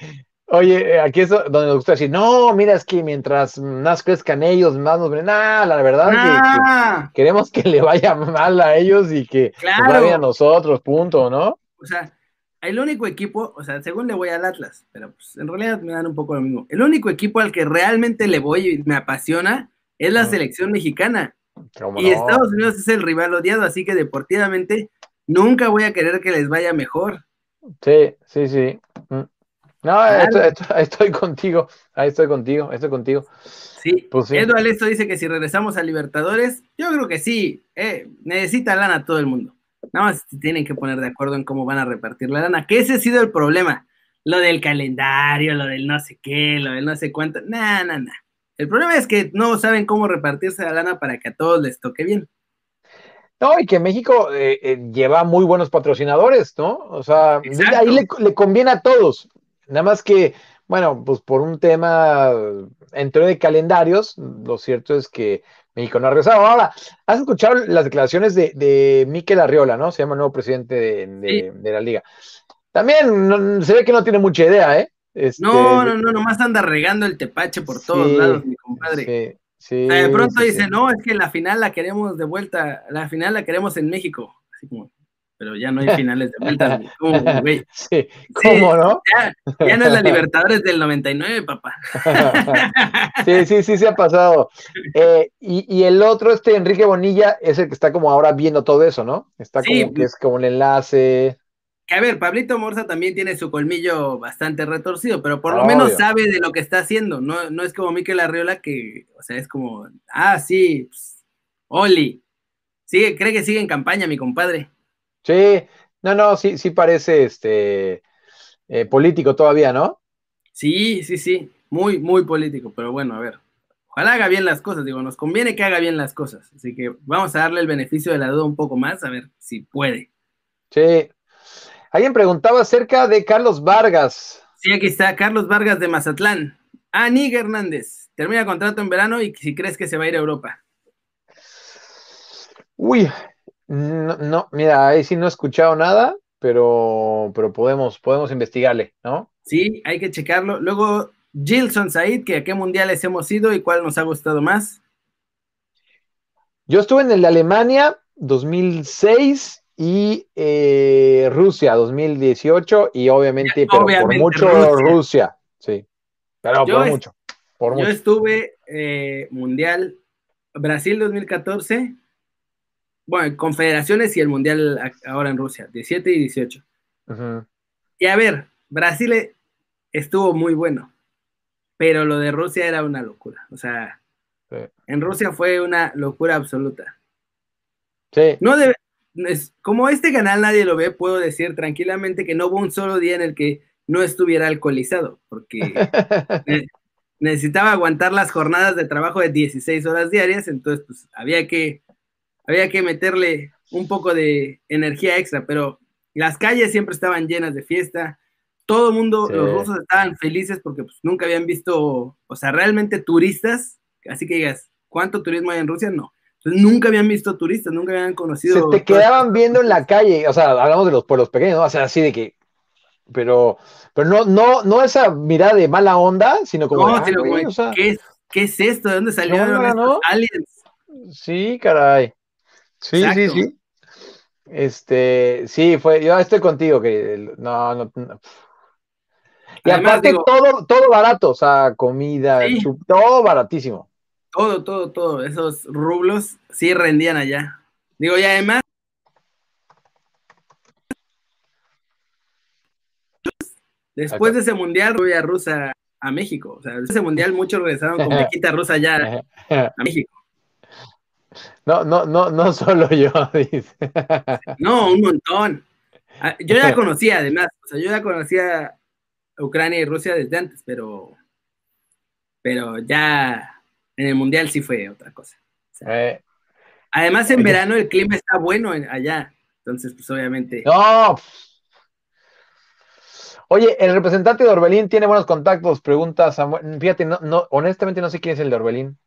[SPEAKER 2] Oye, aquí es donde nos gusta decir, no, mira, es que mientras más crezcan ellos, más nos ven. Nah, la verdad que, queremos que le vaya mal a ellos y que vaya a nosotros, punto, ¿no?
[SPEAKER 1] O sea, el único equipo, o sea, según le voy al Atlas, pero pues en realidad me dan un poco lo mismo. El único equipo al que realmente le voy y me apasiona es la selección mexicana. Y Estados Unidos es el rival odiado, así que deportivamente nunca voy a querer que les vaya mejor.
[SPEAKER 2] Sí, sí, sí. Mm. No, estoy, contigo, ahí estoy contigo, estoy contigo.
[SPEAKER 1] Sí, pues sí. Esto dice que si regresamos a Libertadores, yo creo que sí, eh, necesita lana todo el mundo. Nada más tienen que poner de acuerdo en cómo van a repartir la lana, que ese ha sido el problema. Lo del calendario, lo del no sé qué, lo del no sé cuánto, nada, nada, nada. El problema es que no saben cómo repartirse la lana para que a todos les toque bien.
[SPEAKER 2] No, y que México eh, eh, lleva muy buenos patrocinadores, ¿no? O sea, ahí le, le, conviene a todos. Nada más que, bueno, pues por un tema entre de calendarios, lo cierto es que México no ha regresado. Ahora, ¿has escuchado las declaraciones de, de Miquel Arriola, ¿no? Se llama el nuevo presidente de, la liga. También se ve que no tiene mucha idea, ¿eh?
[SPEAKER 1] Este, no, no, no, nomás anda regando el tepache por todos lados, mi compadre. Sí, de pronto dice, no, es que la final la queremos de vuelta, la final la queremos en México. Así como, pero ya no hay finales de vuelta. ¿Cómo, güey?
[SPEAKER 2] Sí, ¿cómo no?
[SPEAKER 1] Ya, no es la Libertadores del 99, papá.
[SPEAKER 2] sí, sí, sí, se ha pasado. Eh, y, el otro, este Enrique Bonilla, es el que está como ahora viendo todo eso, ¿no? Está como que es como un enlace.
[SPEAKER 1] Que a ver, Pablito Morza también tiene su colmillo bastante retorcido, pero por lo menos sabe de lo que está haciendo. No, no es como Miquel Arriola que, o sea, es como, ah, sí, pues, Oli. Sigue, cree que sigue en campaña, mi compadre.
[SPEAKER 2] Sí, no, no, sí, sí parece este eh, político todavía, ¿no?
[SPEAKER 1] Sí, sí, sí, muy, muy político, pero bueno, a ver, ojalá haga bien las cosas, digo, nos conviene que haga bien las cosas, así que vamos a darle el beneficio de la duda un poco más, a ver si puede.
[SPEAKER 2] Sí. Alguien preguntaba acerca de Carlos Vargas.
[SPEAKER 1] Sí, aquí está, Carlos Vargas de Mazatlán. Aníg Hernández, termina contrato en verano y si crees que se va a ir a Europa.
[SPEAKER 2] Uy, no, no, mira, ahí sí no he escuchado nada, pero, pero podemos, podemos investigarle, ¿no?
[SPEAKER 1] Sí, hay que checarlo. Luego, Gilson Said, que a qué mundiales hemos ido y cuál nos ha gustado más.
[SPEAKER 2] Yo estuve en el de Alemania 2006 y eh, Rusia 2018 y obviamente, pero por mucho Rusia. sí, pero por mucho, por
[SPEAKER 1] Yo estuve eh, mundial Brasil 2014 bueno, confederaciones y el mundial ahora en Rusia, 17 y 18. Y a ver, Brasil estuvo muy bueno, pero lo de Rusia era una locura. O sea, en Rusia fue una locura absoluta.
[SPEAKER 2] Sí.
[SPEAKER 1] No como este canal nadie lo ve, puedo decir tranquilamente que no hubo un solo día en el que no estuviera alcoholizado, porque necesitaba aguantar las jornadas de trabajo de 16 horas diarias, entonces pues había que había que meterle un poco de energía extra, pero las calles siempre estaban llenas de fiesta, todo el mundo, los rusos estaban felices porque pues, nunca habían visto, o sea, realmente turistas, así que digas, ¿cuánto turismo hay en Rusia? No. Entonces nunca habían visto turistas, nunca habían conocido.
[SPEAKER 2] Se te quedaban viendo en la calle, o sea, hablamos de los pueblos pequeños, ¿no? O sea, así de que, pero, pero no, no, no esa mirada de mala onda, sino como,
[SPEAKER 1] no, ¿qué, es, esto? ¿De dónde salieron estos aliens?
[SPEAKER 2] Sí, caray. Sí, sí, sí. Este, sí, fue, yo estoy contigo, que no, no, Y aparte todo, todo barato, o sea, comida, todo baratísimo.
[SPEAKER 1] Todo, todo, todo, esos rublos sí rendían allá. Digo, y además Después de ese mundial, voy a Rusia a México. O sea, de ese mundial muchos regresaron con mequita rusa allá a México.
[SPEAKER 2] No, no, no, no solo yo, dice.
[SPEAKER 1] No, un montón. Ah, yo ya conocía, además, o sea, yo ya conocía Ucrania y Rusia desde antes, pero, pero ya en el Mundial sí fue otra cosa. Eh. además, en verano el clima está bueno allá, entonces, pues obviamente.
[SPEAKER 2] No. Oye, el representante de Orbelín tiene buenos contactos, preguntas. Fíjate, no, no, honestamente no sé quién es el de Orbelín.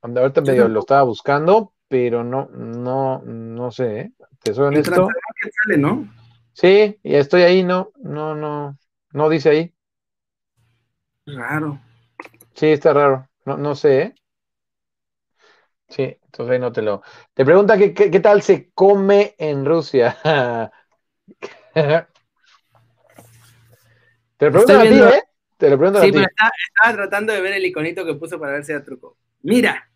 [SPEAKER 2] Ahorita medio lo estaba buscando, pero no, no, no sé, ¿eh? Te soy honesto.
[SPEAKER 1] Sale, ¿no?
[SPEAKER 2] Sí, y estoy ahí, no, no, no, no dice ahí.
[SPEAKER 1] Raro.
[SPEAKER 2] Sí, está raro. No, no sé, ¿eh? Sí, entonces ahí no te lo. Te pregunta qué, qué, tal se come en Rusia. te lo pregunto a ti, ¿eh? Te lo pregunto
[SPEAKER 1] sí,
[SPEAKER 2] a ti.
[SPEAKER 1] pero estaba, tratando de ver el iconito que puso para ver si era truco. Mira,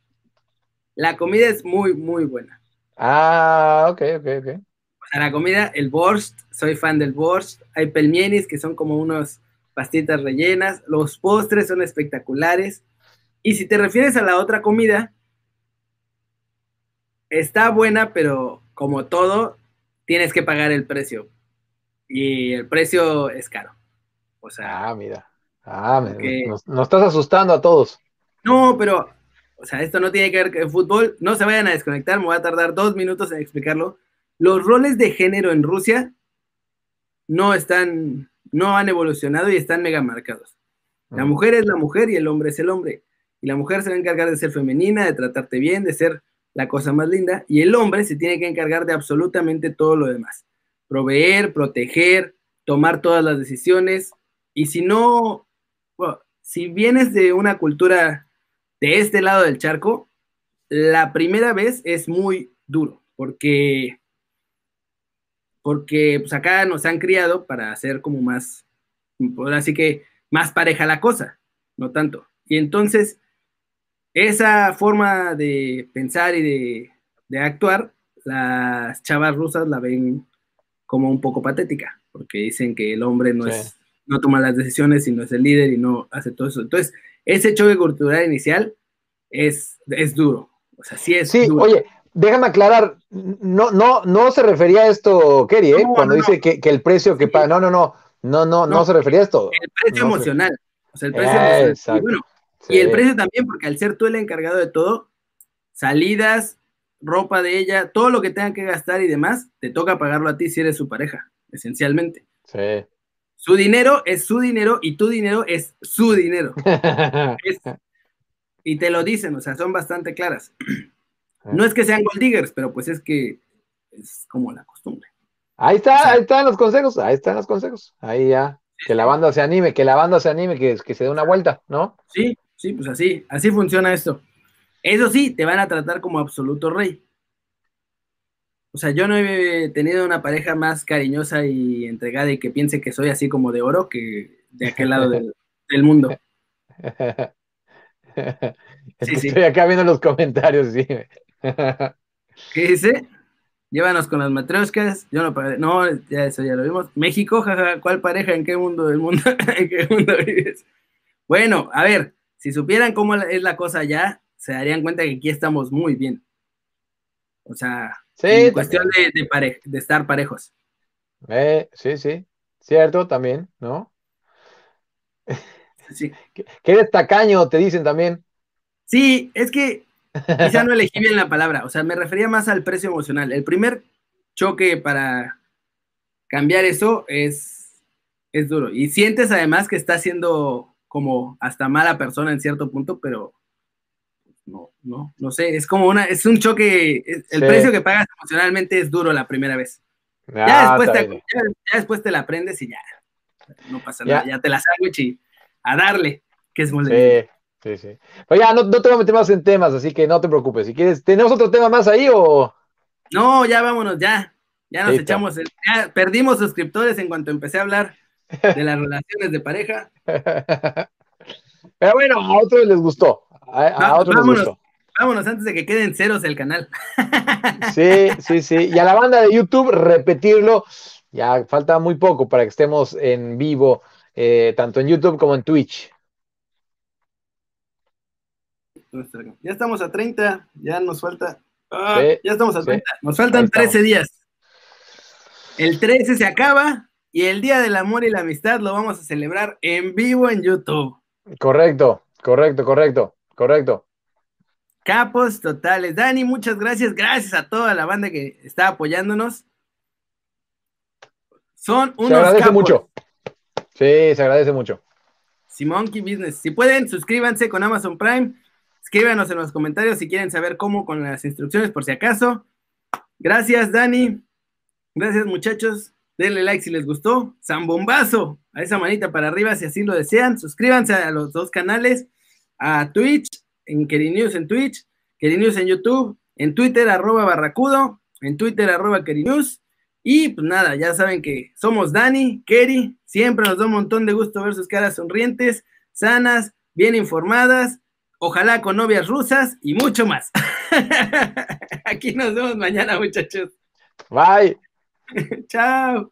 [SPEAKER 1] la comida es muy, muy buena.
[SPEAKER 2] Ah, ok, ok, ok.
[SPEAKER 1] O sea, la comida, el borscht, soy fan del borscht. Hay pelmenis, que son como unos pastitas rellenas. Los postres son espectaculares. Y si te refieres a la otra comida, está buena, pero como todo, tienes que pagar el precio. Y el precio es caro. O sea.
[SPEAKER 2] Ah, mira. Ah, nos, estás asustando a todos.
[SPEAKER 1] No, pero o sea, esto no tiene que ver con fútbol, no se vayan a desconectar, me voy a tardar dos minutos en explicarlo. Los roles de género en Rusia no están, no han evolucionado y están mega marcados. La mm. mujer es la mujer y el hombre es el hombre. Y la mujer se va a encargar de ser femenina, de tratarte bien, de ser la cosa más linda, y el hombre se tiene que encargar de absolutamente todo lo demás. Proveer, proteger, tomar todas las decisiones, y si no, si vienes de una cultura de este lado del charco, la primera vez es muy duro, porque, porque pues acá nos han criado para hacer como más, así que más pareja la cosa, no tanto. Y entonces, esa forma de pensar y de, actuar, las chavas rusas la ven como un poco patética, porque dicen que el hombre no es, no toma las decisiones y no es el líder y no hace todo eso. Entonces, ese choque cultural inicial es, es duro. O sea, sí es
[SPEAKER 2] sí, oye, déjame aclarar, no, no, no se refería a esto, Kerry, ¿eh? cuando dice que, el precio que paga, no, no, no, no, no, no, se refería a esto.
[SPEAKER 1] El precio emocional, o sea, el precio emocional. Y, bueno, y el precio también, porque al ser tú el encargado de todo, salidas, ropa de ella, todo lo que tenga que gastar y demás, te toca pagarlo a ti si eres su pareja, esencialmente.
[SPEAKER 2] Sí.
[SPEAKER 1] Su dinero es su dinero y tu dinero es su dinero. y te lo dicen, o sea, son bastante claras. No es que sean gold diggers, pero pues es que es como la costumbre.
[SPEAKER 2] Ahí está, ahí están los consejos, ahí están los consejos. Ahí ya, que la banda se anime, que la banda se anime, que, que se dé una vuelta, ¿no?
[SPEAKER 1] Sí, sí, pues así, así funciona esto. Eso sí, te van a tratar como absoluto rey. O sea, yo no he tenido una pareja más cariñosa y entregada y que piense que soy así como de oro que de aquel lado del, mundo.
[SPEAKER 2] Estoy acá viendo los comentarios, sí.
[SPEAKER 1] ¿Qué dice? Llévanos con las matroscas. Yo no No, ya eso ya lo vimos. México, jaja, ¿cuál pareja? ¿En qué mundo del mundo? ¿En qué mundo vives? Bueno, a ver, si supieran cómo es la cosa allá, se darían cuenta que aquí estamos muy bien. O sea, Sí, cuestión de, de, estar parejos.
[SPEAKER 2] Eh, sí, sí, cierto también, ¿no?
[SPEAKER 1] Sí.
[SPEAKER 2] que, eres tacaño, te dicen también.
[SPEAKER 1] Sí, es que quizá no elegí bien la palabra, o sea, me refería más al precio emocional. El primer choque para cambiar eso es, es duro. Y sientes además que estás siendo como hasta mala persona en cierto punto, pero no, no, no sé, es como una, es un choque, el precio que pagas emocionalmente es duro la primera vez. ya, después te, ya, después te la aprendes y ya, no pasa nada, ya te la sándwich y a darle, que es muy
[SPEAKER 2] sí, sí, sí. Pero ya, no, no te voy a meter más en temas, así que no te preocupes. Si quieres, ¿tenemos otro tema más ahí o...?
[SPEAKER 1] No, ya vámonos, ya. Ya nos echamos, ya perdimos suscriptores en cuanto empecé a hablar de las relaciones de pareja.
[SPEAKER 2] Pero bueno, a otros les gustó. A, vámonos,
[SPEAKER 1] vámonos antes de que queden ceros el canal.
[SPEAKER 2] Sí, sí, sí. Y a la banda de YouTube, repetirlo. Ya falta muy poco para que estemos en vivo, eh, tanto en YouTube como en Twitch.
[SPEAKER 1] Ya estamos a 30, ya nos falta. Ah, ya estamos a 30, nos faltan 13 días. El 13 se acaba y el Día del Amor y la Amistad lo vamos a celebrar en vivo en YouTube.
[SPEAKER 2] Correcto, correcto, correcto, correcto.
[SPEAKER 1] Capos totales. Dani, muchas gracias. Gracias a toda la banda que está apoyándonos. Son unos. Se
[SPEAKER 2] agradece mucho. Sí, se agradece mucho.
[SPEAKER 1] Simonkey Business. Si pueden, suscríbanse con Amazon Prime. Escríbanos en los comentarios si quieren saber cómo con las instrucciones, por si acaso. Gracias, Dani. Gracias, muchachos. Denle like si les gustó. Zambombazo. A esa manita para arriba si así lo desean. Suscríbanse a los dos canales. A Twitch, en Kerinews en Twitch, Kerinews en YouTube, en Twitter, arroba barracudo, en Twitter, arroba Kerinews. Y pues nada, ya saben que somos Dani, Keri. Siempre nos da un montón de gusto ver sus caras sonrientes, sanas, bien informadas ojalá con novias rusas y mucho más. Aquí nos vemos mañana, muchachos.
[SPEAKER 2] Bye.
[SPEAKER 1] Chao.